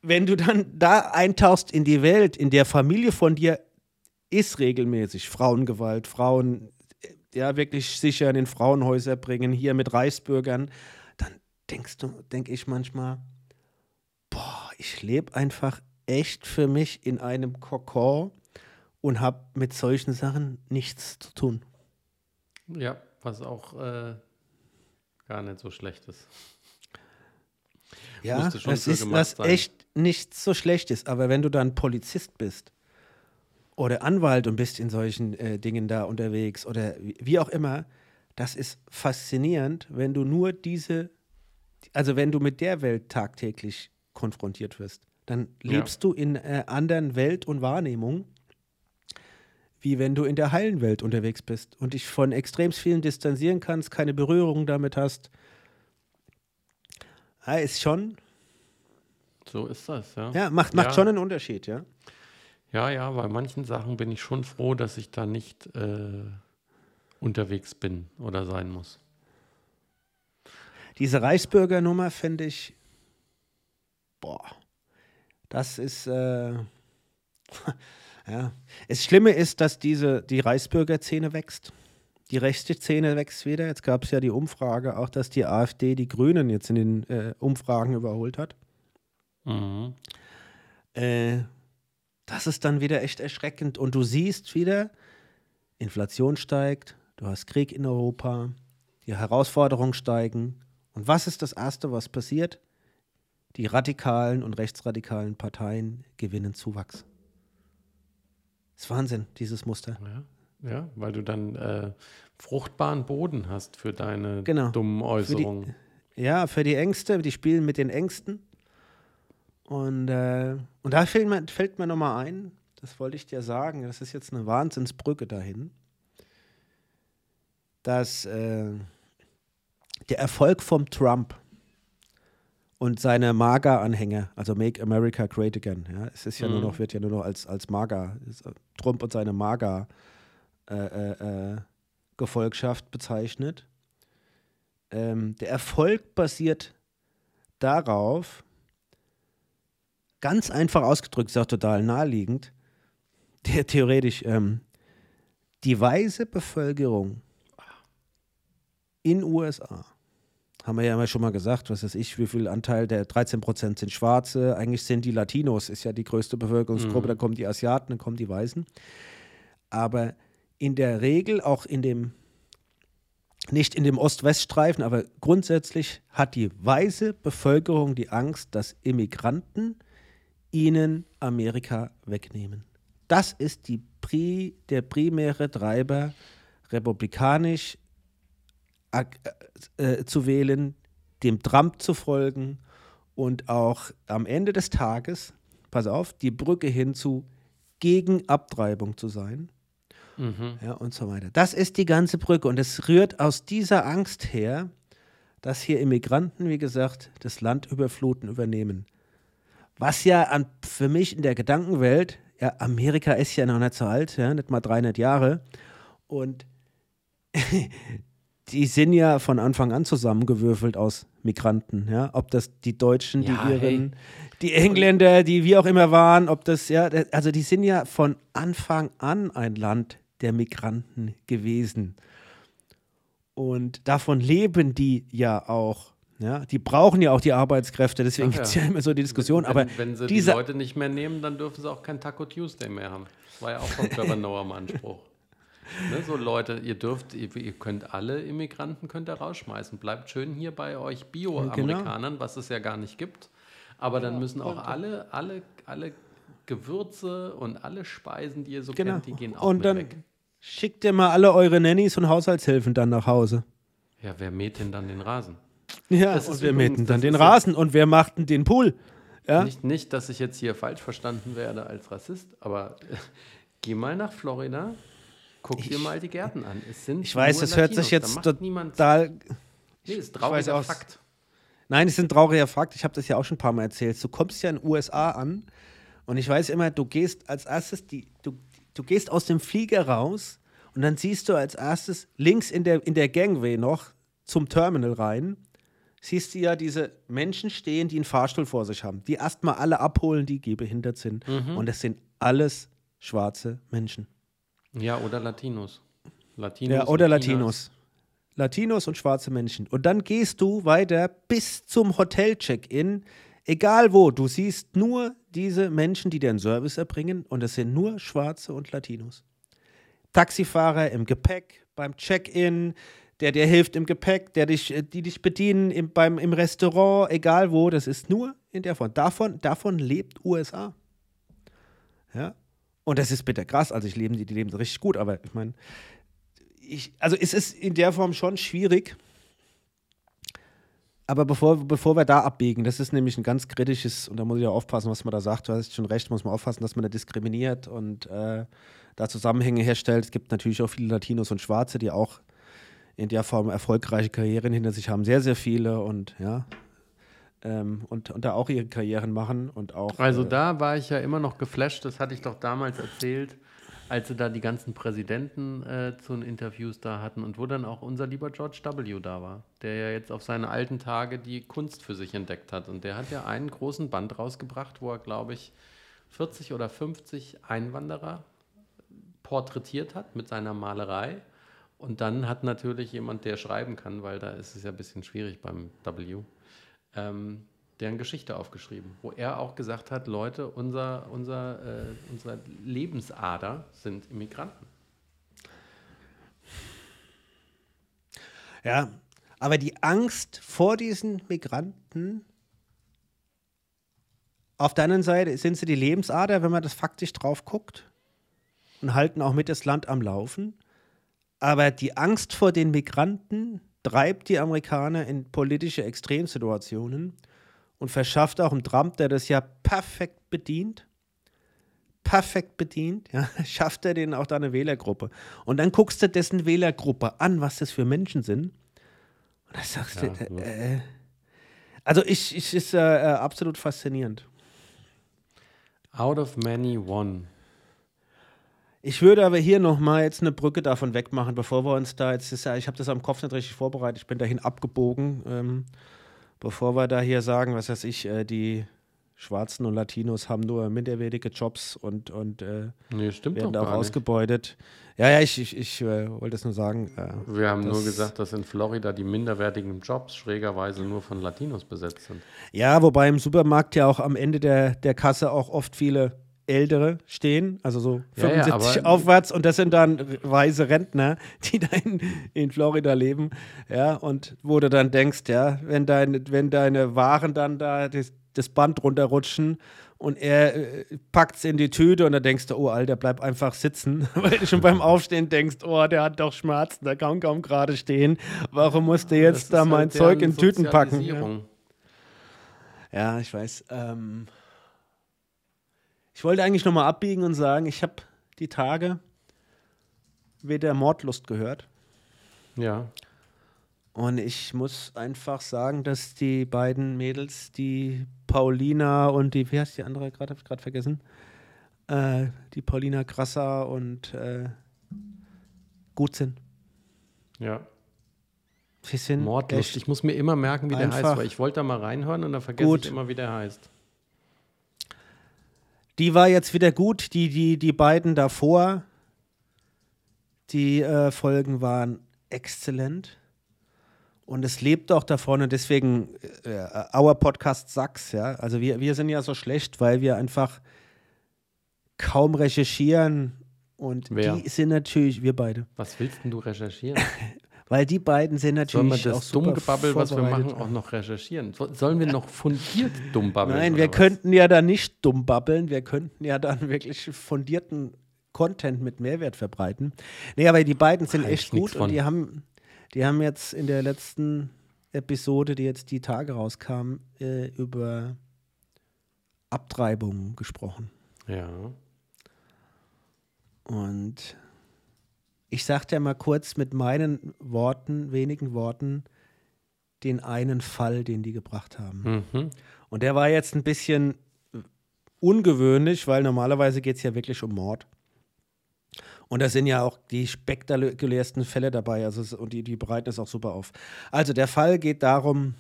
wenn du dann da eintauchst in die Welt, in der Familie von dir ist regelmäßig Frauengewalt, Frauen äh, ja wirklich sicher in den Frauenhäuser bringen, hier mit Reichsbürgern, dann denkst du, denke ich manchmal, boah, ich lebe einfach echt für mich in einem Kokon und habe mit solchen Sachen nichts zu tun. Ja, was auch äh, gar nicht so schlecht ist. Ja, das ist das sein. echt nichts so Schlechtes. Aber wenn du dann Polizist bist oder Anwalt und bist in solchen äh, Dingen da unterwegs oder wie, auch immer, das ist faszinierend, wenn du nur diese, also wenn du mit der Welt tagtäglich konfrontiert wirst, dann Ja. lebst du in einer anderen Welt und Wahrnehmung, wie wenn du in der heilen Welt unterwegs bist und dich von extrem vielen distanzieren kannst, keine Berührung damit hast. Ja, ist schon, So ist das, ja. ja, macht, macht Ja. schon einen Unterschied, ja. Ja, ja, bei manchen Sachen bin ich schon froh, dass ich da nicht äh, unterwegs bin oder sein muss. Diese Reichsbürgernummer finde ich, boah, das ist, äh, ja. Das Schlimme ist, dass diese, die Reichsbürgerszene wächst. Die rechte Szene wächst wieder. Jetzt gab es ja die Umfrage auch, dass die AfD die Grünen jetzt in den äh, Umfragen überholt hat. Mhm. Äh, das ist dann wieder echt erschreckend. Und du siehst wieder, Inflation steigt, du hast Krieg in Europa, die Herausforderungen steigen. Und was ist das Erste, was passiert? Die radikalen und rechtsradikalen Parteien gewinnen Zuwachs. Das ist Wahnsinn, dieses Muster. Ja, ja, weil du dann äh, fruchtbaren Boden hast für deine Genau. dummen Für die- Äußerungen. Ja, für die Ängste, die spielen mit den Ängsten. Und, äh, und da fällt mir, fällt mir nochmal ein, das wollte ich dir sagen, das ist jetzt eine Wahnsinnsbrücke dahin, dass äh, der Erfolg vom Trump und seine MAGA-Anhänger, also Make America Great Again, ja, es ist ja nur Mhm. noch, wird ja nur noch als, als MAGA, äh, Trump und seine MAGA äh, äh, äh, Gefolgschaft bezeichnet. Ähm, der Erfolg basiert darauf, ganz einfach ausgedrückt, ist auch total naheliegend, der theoretisch ähm, die weiße Bevölkerung in USA, haben wir ja immer schon mal gesagt, was weiß ich, wie viel Anteil der 13 Prozent sind Schwarze, eigentlich sind die Latinos, ist ja die größte Bevölkerungsgruppe, Mhm. dann kommen die Asiaten, dann kommen die Weißen. Aber in der Regel auch in dem, nicht in dem Ost-West-Streifen, aber grundsätzlich hat die weiße Bevölkerung die Angst, dass Immigranten ihnen Amerika wegnehmen. Das ist die Pri, der primäre Treiber, republikanisch ag- äh, zu wählen, dem Trump zu folgen und auch am Ende des Tages, pass auf, die Brücke hinzu gegen Abtreibung zu sein. Mhm. Ja, und so weiter. Das ist die ganze Brücke und es rührt aus dieser Angst her, dass hier Immigranten, wie gesagt, das Land überfluten, übernehmen. Was ja an, für mich in der Gedankenwelt, ja, Amerika ist ja noch nicht so alt, ja, nicht mal 300 Jahre. Und die sind ja von Anfang an zusammengewürfelt aus Migranten, ja. Ob das die Deutschen, die Ja, Iren, hey. die Engländer, die wie auch immer waren, ob das, ja, also die sind ja von Anfang an ein Land der Migranten gewesen. Und davon leben die ja auch. Ja, die brauchen ja auch die Arbeitskräfte, deswegen ja. gibt es ja immer so die Diskussion. Wenn, aber wenn sie diese, die Leute nicht mehr nehmen, dann dürfen sie auch kein Taco Tuesday mehr haben. Das war ja auch von Trevor Noah mal Anspruch. Ne, so Leute, ihr dürft, ihr, ihr könnt alle Immigranten könnt ihr rausschmeißen. Bleibt schön hier bei euch Bio-Amerikanern, was es ja gar nicht gibt. Aber dann müssen auch alle, alle, alle Gewürze und alle Speisen, die ihr so genau. kennt, die gehen auch Und mit dann weg. schickt ihr mal alle eure Nannies und Haushaltshilfen dann nach Hause. Ja, wer mäht denn dann den Rasen? Ja, Das ist und wir übrigens- mähten dann den Rasen und wer macht denn den Pool? Ja? Nicht, nicht, dass ich jetzt hier falsch verstanden werde als Rassist, aber geh mal nach Florida, guck dir mal die Gärten an. Es sind Ich weiß, das hört sich jetzt da total. Nee, ist trauriger Fakt. Nein, es ist ein trauriger Fakt. Ich habe das ja auch schon ein paar Mal erzählt. Du kommst ja in den USA an und ich weiß immer, du gehst als erstes, die, du, du gehst aus dem Flieger raus und dann siehst du als erstes links in der, in der Gangway noch zum Terminal rein, siehst du ja diese Menschen stehen, die einen Fahrstuhl vor sich haben, die erstmal alle abholen, die gehbehindert sind. Und das sind alles schwarze Menschen. Ja, oder Latinos. Latinos Ja, oder. Latinos. Latinos und schwarze Menschen. Und dann gehst du weiter bis zum Hotel-Check-In, egal wo. Du siehst nur diese Menschen, die den Service erbringen. Und es sind nur Schwarze und Latinos. Taxifahrer im Gepäck, beim Check-In, der dir hilft im Gepäck, der dich, äh, die dich bedienen im, beim, im Restaurant, egal wo. Das ist nur in der Form. Davon, davon lebt USA. Ja. Und das ist bitter krass. Also ich leben die, die leben richtig gut, aber ich meine, ich, also es ist in der Form schon schwierig. Aber bevor, bevor wir da abbiegen, das ist nämlich ein ganz kritisches, und da muss ich auch aufpassen, was man da sagt, du hast schon recht, muss man aufpassen, dass man da diskriminiert und äh, da Zusammenhänge herstellt. Es gibt natürlich auch viele Latinos und Schwarze, die auch in der Form erfolgreiche Karrieren hinter sich haben. Sehr, sehr viele und ja. Ähm, und, und da auch ihre Karrieren machen und auch. Also äh, da war ich ja immer noch geflasht, das hatte ich doch damals erzählt, als sie da die ganzen Präsidenten äh, zu den Interviews da hatten und wo dann auch unser lieber George W. da war, der ja jetzt auf seine alten Tage die Kunst für sich entdeckt hat. Und der hat ja einen großen Band rausgebracht, wo er, glaube ich, 40 oder 50 Einwanderer porträtiert hat mit seiner Malerei. Und dann hat natürlich jemand, der schreiben kann, weil da ist es ja ein bisschen schwierig beim W, ähm, deren Geschichte aufgeschrieben, wo er auch gesagt hat, Leute, unser, unser, äh, unsere Lebensader sind Immigranten. Ja, aber die Angst vor diesen Migranten, auf der anderen Seite sind sie die Lebensader, wenn man das faktisch drauf guckt und halten auch mit das Land am Laufen. Aber die Angst vor den Migranten treibt die Amerikaner in politische Extremsituationen und verschafft auch einem Trump, der das ja perfekt bedient, perfekt bedient, ja, schafft er denen auch da eine Wählergruppe. Und dann guckst du dessen Wählergruppe an, was das für Menschen sind. Und dann sagst Ja, du, äh, äh, also ich, ich ist äh, äh, absolut faszinierend. Out of many, one. Ich würde aber hier nochmal jetzt eine Brücke davon wegmachen, bevor wir uns da jetzt, ist ja, ich habe das am Kopf nicht richtig vorbereitet, ich bin dahin abgebogen, ähm, bevor wir da hier sagen, was weiß ich, äh, die Schwarzen und Latinos haben nur minderwertige Jobs und, und äh, Nee, werden auch nicht. ausgebeutet. Ja, ja, ich, ich, ich äh, wollte das nur sagen. Äh, Wir haben nur gesagt, dass in Florida die minderwertigen Jobs schrägerweise nur von Latinos besetzt sind. Ja, wobei im Supermarkt ja auch am Ende der, der Kasse auch oft viele Ältere stehen, also so Ja, ja, 75 aber- aufwärts und das sind dann weise Rentner, die da in, in Florida leben, ja, und wo du dann denkst, ja, wenn deine, wenn deine Waren dann da das, das Band runterrutschen und er äh, packt es in die Tüte und dann denkst du, oh Alter, bleib einfach sitzen, weil du schon beim Aufstehen denkst, oh, der hat doch Schmerzen, der kann kaum gerade stehen, warum muss der Das jetzt ist da halt mein Zeug deren in Tüten packen? Ja. Ja, ich weiß. Ähm, ich wollte eigentlich nochmal abbiegen und sagen, ich habe die Tage wieder Mordlust gehört. Ja. Und ich muss einfach sagen, dass die beiden Mädels, die Paulina und die, wie heißt die andere gerade, habe ich gerade vergessen, äh, die Paulina Grasser und äh, gut sind. Ja. Sie sind Mordlust. Ich muss mir immer merken, wie der heißt, weil ich wollte da mal reinhören und dann vergesse Gut. ich immer, wie der heißt. Die war jetzt wieder gut. Die, die, die beiden davor, die äh, Folgen waren exzellent. Und es lebt auch davon und deswegen äh, Our Podcast Sachs, ja. Also wir, wir sind ja so schlecht, weil wir einfach kaum recherchieren und Wer? die sind natürlich, wir beide, Was willst denn du recherchieren? weil die beiden sind Sollen wir natürlich auch das Dummgebabbel, was wir machen, auch noch recherchieren? So- Sollen wir noch fundiert dumm babbeln? Nein, wir könnten ja dann nicht dumm babbeln, wir könnten ja dann wirklich fundierten Content mit Mehrwert verbreiten. Nee, aber die beiden sind echt gut von. und die haben, die haben jetzt in der letzten Episode, die jetzt die Tage rauskam, äh, über Abtreibung gesprochen. Ja. Und ich sagte ja mal kurz mit meinen Worten, wenigen Worten, den einen Fall, den die gebracht haben. Mhm. Und der war jetzt ein bisschen ungewöhnlich, weil normalerweise geht es ja wirklich um Mord. Und da sind ja auch die spektakulärsten Fälle dabei. Also es, und die, die bereiten es auch super auf. Also der Fall geht darum,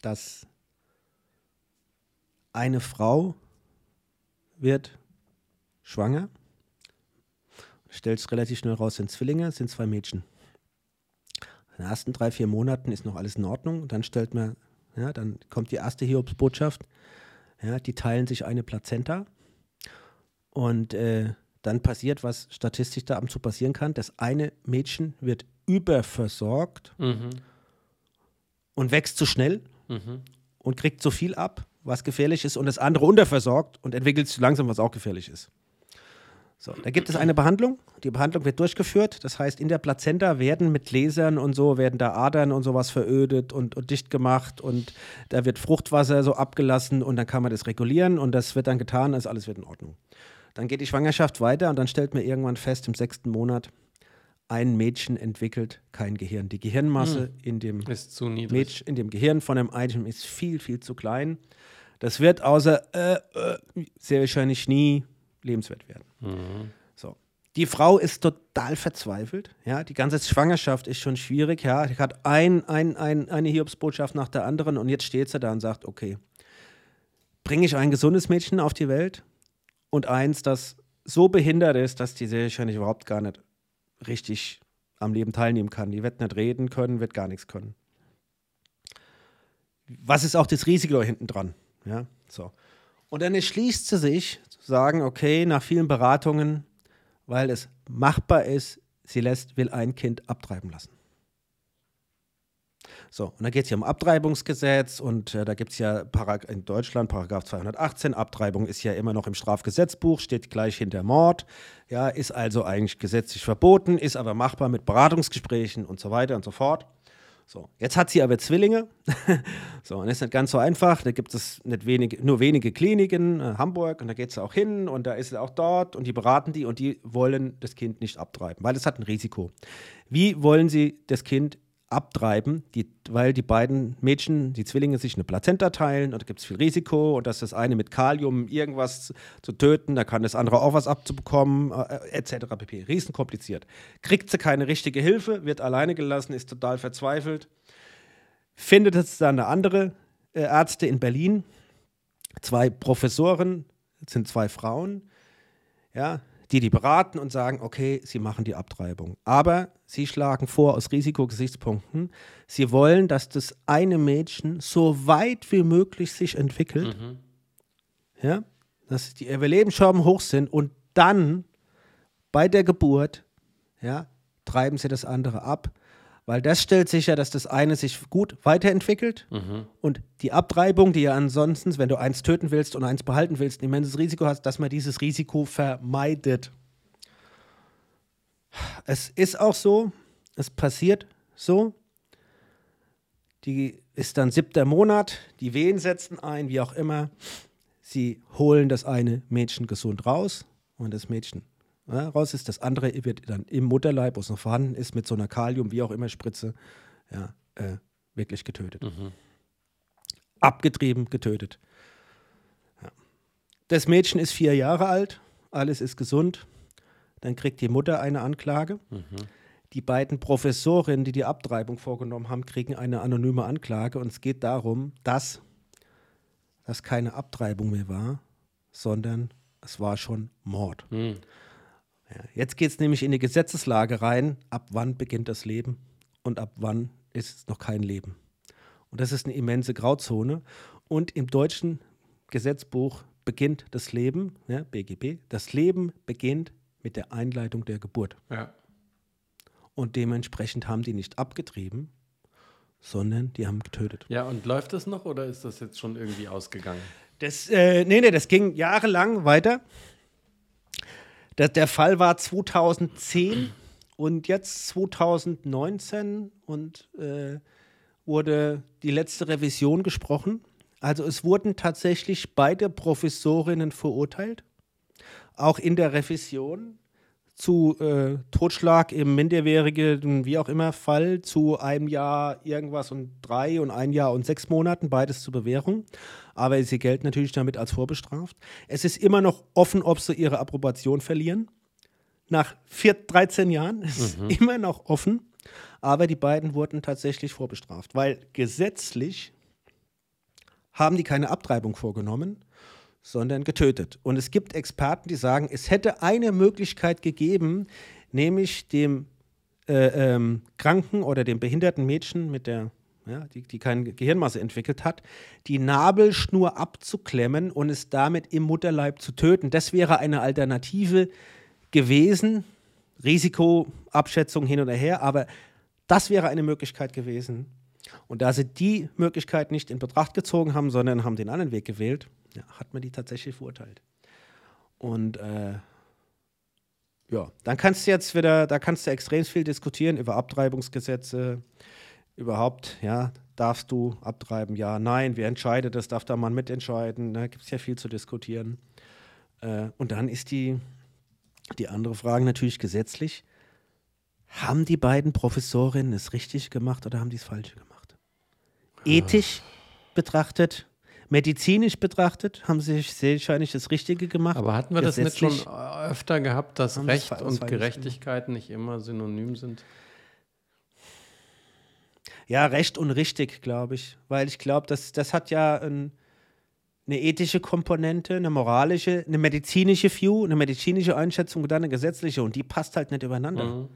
dass eine Frau wird schwanger. Stellt es relativ schnell raus, sind Zwillinge, sind zwei Mädchen. In den ersten drei, vier Monaten ist noch alles in Ordnung. Dann stellt man, ja, dann kommt die erste Hiobsbotschaft. Ja, die teilen sich eine Plazenta. Und äh, dann passiert, was statistisch da ab und zu passieren kann. Das eine Mädchen wird überversorgt Mhm. und wächst zu schnell Mhm. und kriegt zu viel ab, was gefährlich ist, und das andere unterversorgt und entwickelt sich langsam, was auch gefährlich ist. So, da gibt es eine Behandlung. Die Behandlung wird durchgeführt. Das heißt, in der Plazenta werden mit Lasern und so, werden da Adern und sowas verödet und, und dicht gemacht und da wird Fruchtwasser so abgelassen und dann kann man das regulieren und das wird dann getan, also alles wird in Ordnung. Dann geht die Schwangerschaft weiter und dann stellt man irgendwann fest, im sechsten Monat, ein Mädchen entwickelt kein Gehirn. Die Gehirnmasse in dem. Mädchen in dem Gehirn von einem Mädchen ist viel, viel zu klein. Das wird außer äh, äh, sehr wahrscheinlich nie lebenswert werden. Mhm. So. Die Frau ist total verzweifelt. Ja, die ganze Schwangerschaft ist schon schwierig. Ja, die hat ein, ein, ein, eine Hiobsbotschaft nach der anderen und jetzt steht sie da und sagt: Okay, bringe ich ein gesundes Mädchen auf die Welt und eins, das so behindert ist, dass die sehr wahrscheinlich überhaupt gar nicht richtig am Leben teilnehmen kann. Die wird nicht reden können, wird gar nichts können. Was ist auch das Risiko hinten dran? Ja, so. Und dann entschließt sie sich sagen, okay, nach vielen Beratungen, weil es machbar ist, sie lässt, will ein Kind abtreiben lassen. So, und dann geht es hier um Abtreibungsgesetz und äh, da gibt es ja Parag in Deutschland Paragraph 218, Abtreibung ist ja immer noch im Strafgesetzbuch, steht gleich hinter Mord, ja, ist also eigentlich gesetzlich verboten, ist aber machbar mit Beratungsgesprächen und so weiter und so fort. So, jetzt hat sie aber Zwillinge. so, und das ist nicht ganz so einfach. Da gibt es nicht wenig, nur wenige Kliniken, äh, Hamburg, und da geht sie auch hin und da ist sie auch dort und die beraten die und die wollen das Kind nicht abtreiben, weil es hat ein Risiko. Wie wollen sie das Kind abtreiben, die, weil die beiden Mädchen, die Zwillinge, sich eine Plazenta teilen und da gibt es viel Risiko und dass das eine mit Kalium irgendwas zu töten, da kann das andere auch was abzubekommen, äh, etc. pp. Riesenkompliziert. Kriegt sie keine richtige Hilfe, wird alleine gelassen, ist total verzweifelt, findet es dann eine andere äh, Ärzte in Berlin, zwei Professoren, sind zwei Frauen, ja, die die beraten und sagen, okay, sie machen die Abtreibung. Aber sie schlagen vor aus Risikogesichtspunkten, sie wollen, dass das eine Mädchen so weit wie möglich sich entwickelt, ja, dass die Überlebenschancen hoch sind und dann bei der Geburt, ja, treiben sie das andere ab, weil das stellt sicher, dass das eine sich gut weiterentwickelt und die Abtreibung, die ja ansonsten, wenn du eins töten willst und eins behalten willst, ein immenses Risiko hast, dass man dieses Risiko vermeidet. Es ist auch so, es passiert so. Die ist dann siebter Monat, die Wehen setzen ein, wie auch immer. Sie holen das eine Mädchen gesund raus und das Mädchen ja, raus ist. Das andere wird dann im Mutterleib, wo es noch vorhanden ist, mit so einer Kalium, wie auch immer, Spritze, ja, äh, wirklich getötet. Abgetrieben, getötet. Ja. Das Mädchen ist vier Jahre alt, alles ist gesund. Dann kriegt die Mutter eine Anklage. Die beiden Professorinnen, die die Abtreibung vorgenommen haben, kriegen eine anonyme Anklage. Und es geht darum, dass das keine Abtreibung mehr war, sondern es war schon Mord. Hm. Ja, jetzt geht es nämlich in die Gesetzeslage rein, ab wann beginnt das Leben und ab wann ist es noch kein Leben. Und das ist eine immense Grauzone. Und im deutschen Gesetzbuch beginnt das Leben, ja, BGB, das Leben beginnt mit der Einleitung der Geburt. Ja. Und dementsprechend haben die nicht abgetrieben, sondern die haben getötet. ja, und läuft das noch oder ist das jetzt schon irgendwie ausgegangen? Das, äh, nee, nee, das ging jahrelang weiter. Das, der Fall war 2010 und jetzt 2019 und äh, wurde die letzte Revision gesprochen. Also es wurden tatsächlich beide Professorinnen verurteilt, auch in der Revision zu äh, Totschlag im minderjährigen, wie auch immer, Fall zu einem Jahr irgendwas und drei und ein Jahr und sechs Monaten, beides zur Bewährung. Aber sie gelten natürlich damit als vorbestraft. Es ist immer noch offen, ob sie ihre Approbation verlieren. Nach vier, 13 Jahren ist es immer noch offen. Aber die beiden wurden tatsächlich vorbestraft, weil gesetzlich haben die keine Abtreibung vorgenommen, sondern getötet. Und es gibt Experten, die sagen, es hätte eine Möglichkeit gegeben, nämlich dem äh, ähm, kranken oder dem behinderten Mädchen mit der ja, die, die keine Gehirnmasse entwickelt hat, die Nabelschnur abzuklemmen und es damit im Mutterleib zu töten. Das wäre eine Alternative gewesen. Risikoabschätzung hin oder her, aber das wäre eine Möglichkeit gewesen. Und da sie die Möglichkeit nicht in Betracht gezogen haben, sondern haben den anderen Weg gewählt, ja, hat man die tatsächlich verurteilt. Und äh, ja, dann kannst du jetzt wieder, da kannst du extrem viel diskutieren über Abtreibungsgesetze, überhaupt, ja, darfst du abtreiben, ja, nein, wer entscheidet das, darf da man mitentscheiden, da gibt es ja viel zu diskutieren. Äh, und dann ist die, die andere Frage natürlich gesetzlich, haben die beiden Professorinnen es richtig gemacht oder haben die es falsch gemacht? Ethisch betrachtet, medizinisch betrachtet, haben sie wahrscheinlich das Richtige gemacht. Aber hatten wir das nicht schon öfter gehabt, dass Recht und Gerechtigkeit nicht immer synonym sind? Ja, recht und richtig, glaube ich. Weil ich glaube, das, das hat ja ein, eine ethische Komponente, eine moralische, eine medizinische View, eine medizinische Einschätzung und dann eine gesetzliche. Und die passt halt nicht übereinander. Mhm.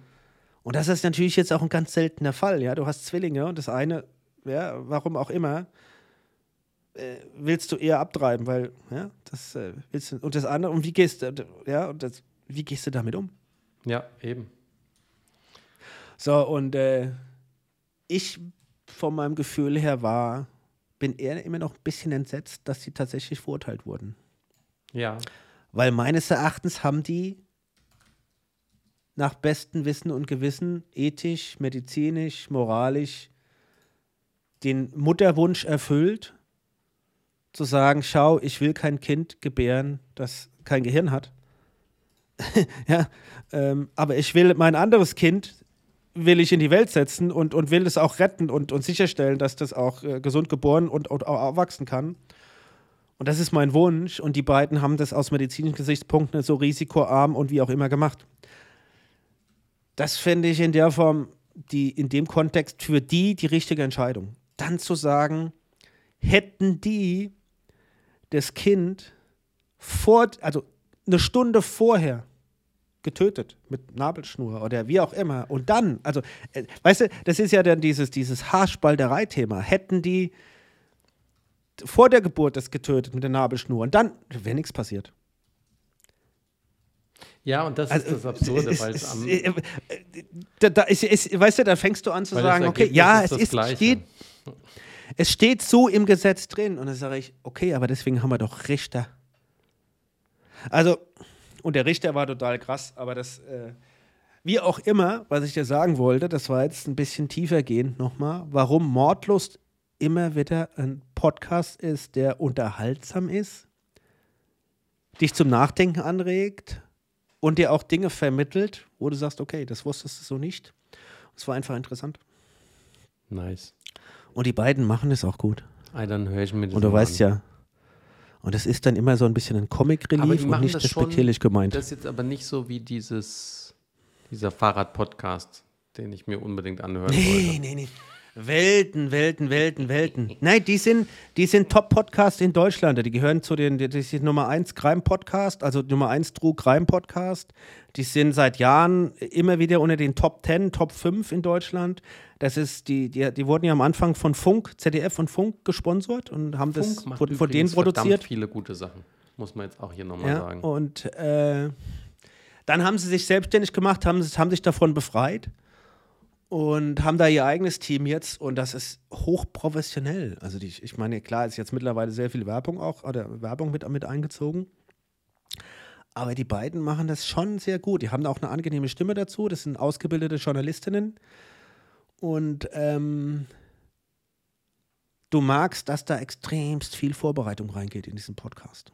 Und das ist natürlich jetzt auch ein ganz seltener Fall. Ja, du hast Zwillinge und das eine, ja, warum auch immer, äh, willst du eher abtreiben, weil, ja, das äh, willst du, und das andere, und wie gehst du, ja, und das, wie gehst du damit um? Ja, eben. So, und äh, ich von meinem Gefühl her war, bin eher immer noch ein bisschen entsetzt, dass sie tatsächlich verurteilt wurden. Ja. Weil meines Erachtens haben die nach bestem Wissen und Gewissen ethisch, medizinisch, moralisch den Mutterwunsch erfüllt, zu sagen, schau, ich will kein Kind gebären, das kein Gehirn hat. ja, ähm, aber ich will mein anderes Kind will ich in die Welt setzen und, und will es auch retten und, und sicherstellen, dass das auch äh, gesund geboren und, und auch erwachsen kann. Und das ist mein Wunsch. Und die beiden haben das aus medizinischen Gesichtspunkten so risikoarm und wie auch immer gemacht. Das finde ich in der Form, die, in dem Kontext für die die richtige Entscheidung. Dann zu sagen, hätten die das Kind vor, also eine Stunde vorher getötet mit Nabelschnur oder wie auch immer. Und dann, also, äh, weißt du, das ist ja dann dieses, dieses Haarspalterei-Thema. Hätten die vor der Geburt das getötet mit der Nabelschnur und dann wäre nichts passiert. Ja, und das Also, ist das Absurde, es- weil es am. äh, äh, da, da ist, ist, weißt du, da fängst du an zu sagen, okay, ja, ist es ist, Gleiche. steht, es steht so im Gesetz drin. Und dann sage ich, okay, aber deswegen haben wir doch Richter. Also, und der Richter war total krass, aber das, äh, wie auch immer, was ich dir sagen wollte, das war jetzt ein bisschen tiefer gehend nochmal, warum Mordlust immer wieder ein Podcast ist, der unterhaltsam ist, dich zum Nachdenken anregt und dir auch Dinge vermittelt, wo du sagst, okay, das wusstest du so nicht. Es war einfach interessant. Nice. Und die beiden machen es auch gut. Ah, dann höre ich mir das Und du weißt an. ja, und das ist dann immer so ein bisschen ein Comic-Relief und nicht despektierlich gemeint. Das ist jetzt aber nicht so wie dieses, dieser Fahrrad-Podcast, den ich mir unbedingt anhören Nee, wollte. nee, nee. Welten, Welten, Welten, Welten. Nein, die sind, die sind Top-Podcast in Deutschland. Die gehören zu den, die sind Nummer 1 Crime-Podcast, also Nummer 1 True Crime-Podcast. Die sind seit Jahren immer wieder unter den Top 10, Top 5 in Deutschland. Das ist, die, die, die wurden ja am Anfang von Funk, ZDF und Funk gesponsert und haben das Funk macht von, von denen produziert. viele gute Sachen. Muss man jetzt auch hier nochmal Ja, sagen. und äh, dann haben sie sich selbstständig gemacht, haben, haben sich davon befreit und haben da ihr eigenes Team jetzt und das ist hochprofessionell. Also die, ich meine, klar ist jetzt mittlerweile sehr viel Werbung auch oder Werbung mit, mit eingezogen. Aber die beiden machen das schon sehr gut. Die haben auch eine angenehme Stimme dazu. Das sind ausgebildete Journalistinnen. Und ähm, du magst, dass da extremst viel Vorbereitung reingeht in diesen Podcast.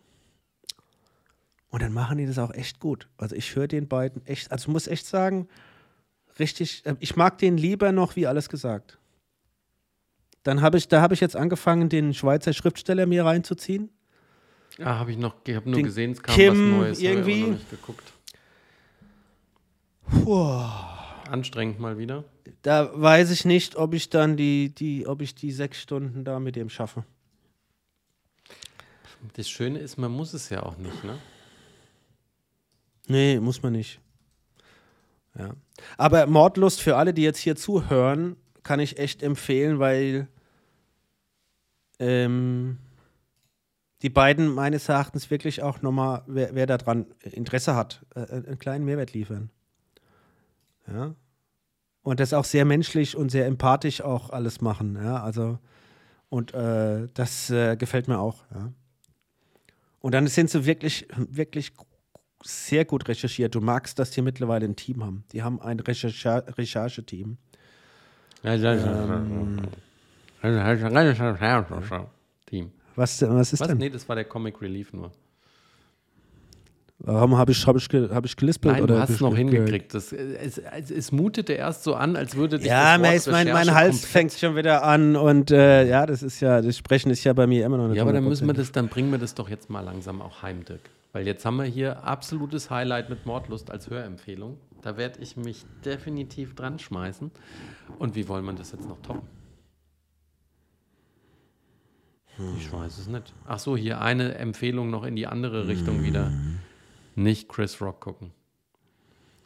Und dann machen die das auch echt gut. Also ich höre den beiden echt, also ich muss echt sagen, richtig, äh, ich mag den lieber noch wie alles gesagt. Dann habe ich, da habe ich jetzt angefangen, den Schweizer Schriftsteller mir reinzuziehen. Ah, habe ich noch, ich habe nur Den gesehen, es kam Kim was Neues. hab ich irgendwie. nicht geguckt. Anstrengend mal wieder. Da weiß ich nicht, ob ich dann die, die, ob ich die sechs Stunden da mit dem schaffe. Das Schöne ist, man muss es ja auch nicht, ne? Nee, muss man nicht. Ja. Aber Mordlust für alle, die jetzt hier zuhören, kann ich echt empfehlen, weil ähm, die beiden meines Erachtens wirklich auch nochmal, wer, wer daran Interesse hat, äh, einen kleinen Mehrwert liefern. Ja. Und das auch sehr menschlich und sehr empathisch auch alles machen. Ja, also, und äh, das äh, gefällt mir auch. Ja. Und dann sind sie wirklich, wirklich sehr gut recherchiert. Du magst, dass die mittlerweile ein Team haben. Die haben ein Rechercha Rechercheteam. Team. Was, was ist Was? denn? Nee, das war der Comic Relief nur. Warum habe ich, hab ich, hab ich gelispelt? Nein, oder du hast es noch ge- hingekriegt. Das, es, es, es mutete erst so an, als würde dich Ja, das Wort ist mein, mein Recherche Hals fängt schon wieder an und äh, ja, das ist ja, das Sprechen ist ja bei mir immer noch nicht Ja, aber dann müssen wir 100%. das, dann bringen wir das doch jetzt mal langsam auch heim, Dirk. Weil jetzt haben wir hier absolutes Highlight mit Mordlust als Hörempfehlung. Da werde ich mich definitiv dran schmeißen. Und wie wollen wir das jetzt noch toppen? Ich weiß es nicht. Ach so, hier eine Empfehlung noch in die andere Richtung wieder. Nicht Chris Rock gucken.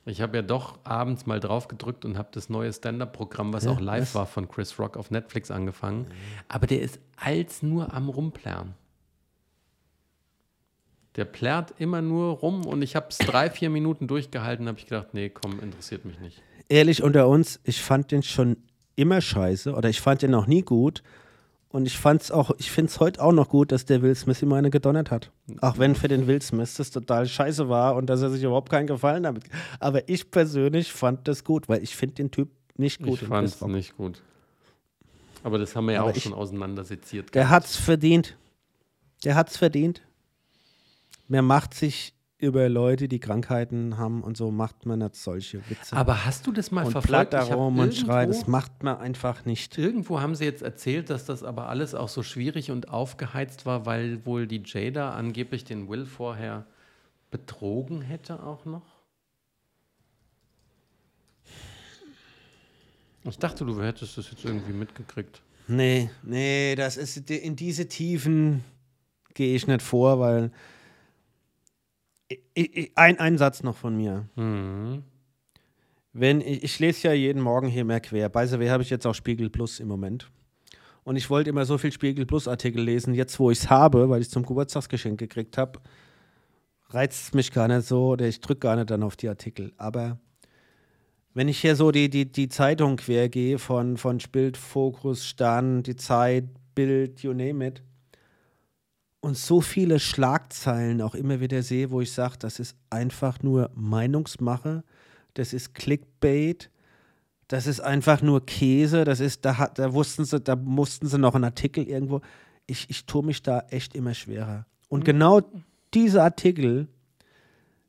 Ich habe ja doch abends mal drauf gedrückt und habe das neue Stand-up-Programm, was Ja, auch live was? war von Chris Rock auf Netflix angefangen. Aber der ist als nur am Rumplärren. Der plärrt immer nur rum und ich habe es drei, vier Minuten durchgehalten, habe ich gedacht, nee, komm, interessiert mich nicht. Ehrlich unter uns, ich fand den schon immer scheiße oder ich fand den noch nie gut. Und ich fand's auch, ich finde es heute auch noch gut, dass der Will Smith ihm eine gedonnert hat. Auch wenn für den Will Smith das total scheiße war und dass er sich überhaupt keinen Gefallen damit. Aber ich persönlich fand das gut, weil ich finde den Typ nicht gut. ich fand es nicht gut. Aber das haben wir ja Aber auch ich- schon auseinanderseziert. Der hat's verdient. Der hat's verdient. Man macht sich über Leute, die Krankheiten haben und so, macht man nicht solche Witze. Aber hast du das mal und verfolgt? darum und schreit, das macht man einfach nicht. Irgendwo haben sie jetzt erzählt, dass das aber alles auch so schwierig und aufgeheizt war, weil wohl die Jada angeblich den Will vorher betrogen hätte auch noch. Ich dachte, du hättest das jetzt irgendwie mitgekriegt. Nee, nee, das ist in diese Tiefen gehe ich nicht vor, weil ein, ein Satz noch von mir. Mhm. Wenn ich, ich lese ja jeden Morgen hier mehr quer. Bei the habe ich jetzt auch Spiegel Plus im Moment. Und ich wollte immer so viel Spiegel Plus Artikel lesen. Jetzt, wo ich es habe, weil ich es zum Geburtstagsgeschenk gekriegt habe, reizt es mich gar nicht so oder ich drücke gar nicht dann auf die Artikel. Aber wenn ich hier so die, die, die Zeitung quer gehe von, von Bild, Fokus, Stern, die Zeit, Bild, you name it, und so viele Schlagzeilen auch immer wieder sehe, wo ich sage, das ist einfach nur Meinungsmache, das ist Clickbait, das ist einfach nur Käse, das ist, da, hat, da wussten sie, da mussten sie noch einen Artikel irgendwo. Ich, ich tue mich da echt immer schwerer. Und genau diese Artikel,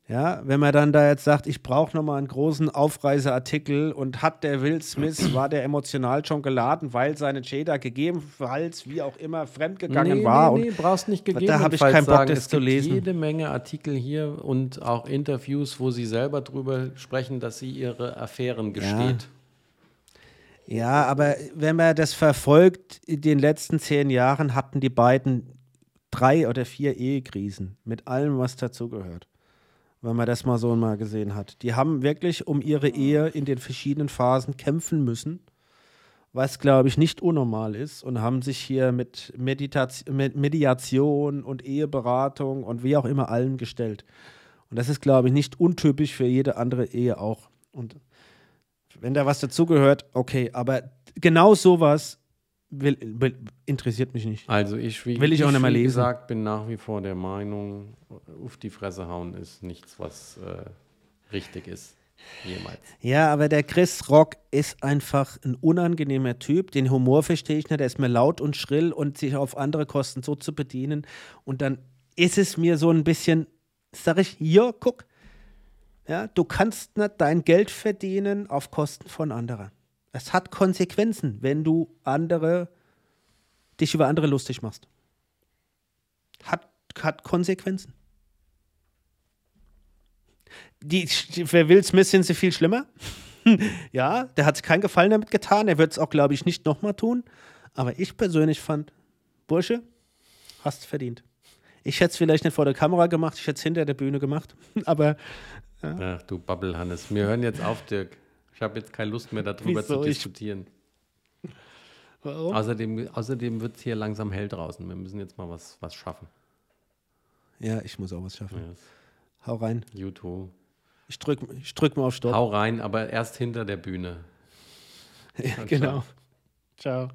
ja, wenn man dann da jetzt sagt, ich brauche nochmal einen großen Aufreiseartikel und hat der Will Smith, war der emotional schon geladen, weil seine Jada gegebenenfalls, wie auch immer, fremdgegangen nee, war. Nee, nee, brauchst nicht Da gegebenenfalls habe ich keinen Bock, sagen. das es zu gibt lesen. jede Menge Artikel hier und auch Interviews, wo sie selber drüber sprechen, dass sie ihre Affären gesteht. Ja, aber wenn man das verfolgt, in den letzten zehn Jahren hatten die beiden drei oder vier Ehekrisen mit allem, was dazugehört. Wenn man das mal so mal gesehen hat. Die haben wirklich um ihre Ehe in den verschiedenen Phasen kämpfen müssen, was glaube ich nicht unnormal ist und haben sich hier mit Meditaz mit Mediation und Eheberatung und wie auch immer allem gestellt. Und das ist glaube ich nicht untypisch für jede andere Ehe auch. Und wenn da was dazugehört, okay, aber genau sowas will, will, interessiert mich nicht. Also ich, wie, Will ich auch nicht mehr wie lesen. gesagt, bin nach wie vor der Meinung, auf die Fresse hauen ist nichts, was äh, richtig ist. Jemals. Ja, aber der Chris Rock ist einfach ein unangenehmer Typ. Den Humor verstehe ich nicht. Der ist mir laut und schrill und sich auf andere Kosten so zu bedienen. Und dann ist es mir so ein bisschen, sag ich, ja, guck, ja, du kannst nicht dein Geld verdienen auf Kosten von anderen. Es hat Konsequenzen, wenn du andere, dich über andere lustig machst. Hat, hat Konsequenzen. Die, für Will Smith sind sie viel schlimmer. ja, der hat sich keinen Gefallen damit getan. Er wird es auch, glaube ich, nicht nochmal tun. Aber ich persönlich fand, Bursche, hast verdient. Ich hätte es vielleicht nicht vor der Kamera gemacht, ich hätte es hinter der Bühne gemacht. Aber Ach du Babbel, Hannes. Wir hören jetzt auf, Dirk. Ich habe jetzt keine Lust mehr darüber Wieso? zu Ich- diskutieren. warum? Außerdem, außerdem wird es hier langsam hell draußen. Wir müssen jetzt mal was, was schaffen. Ja, ich muss auch was schaffen. Yes. Hau rein. YouTube. Ich drück, ich drück mal auf Stopp. Hau rein, aber erst hinter der Bühne. Ja, genau. Ciao.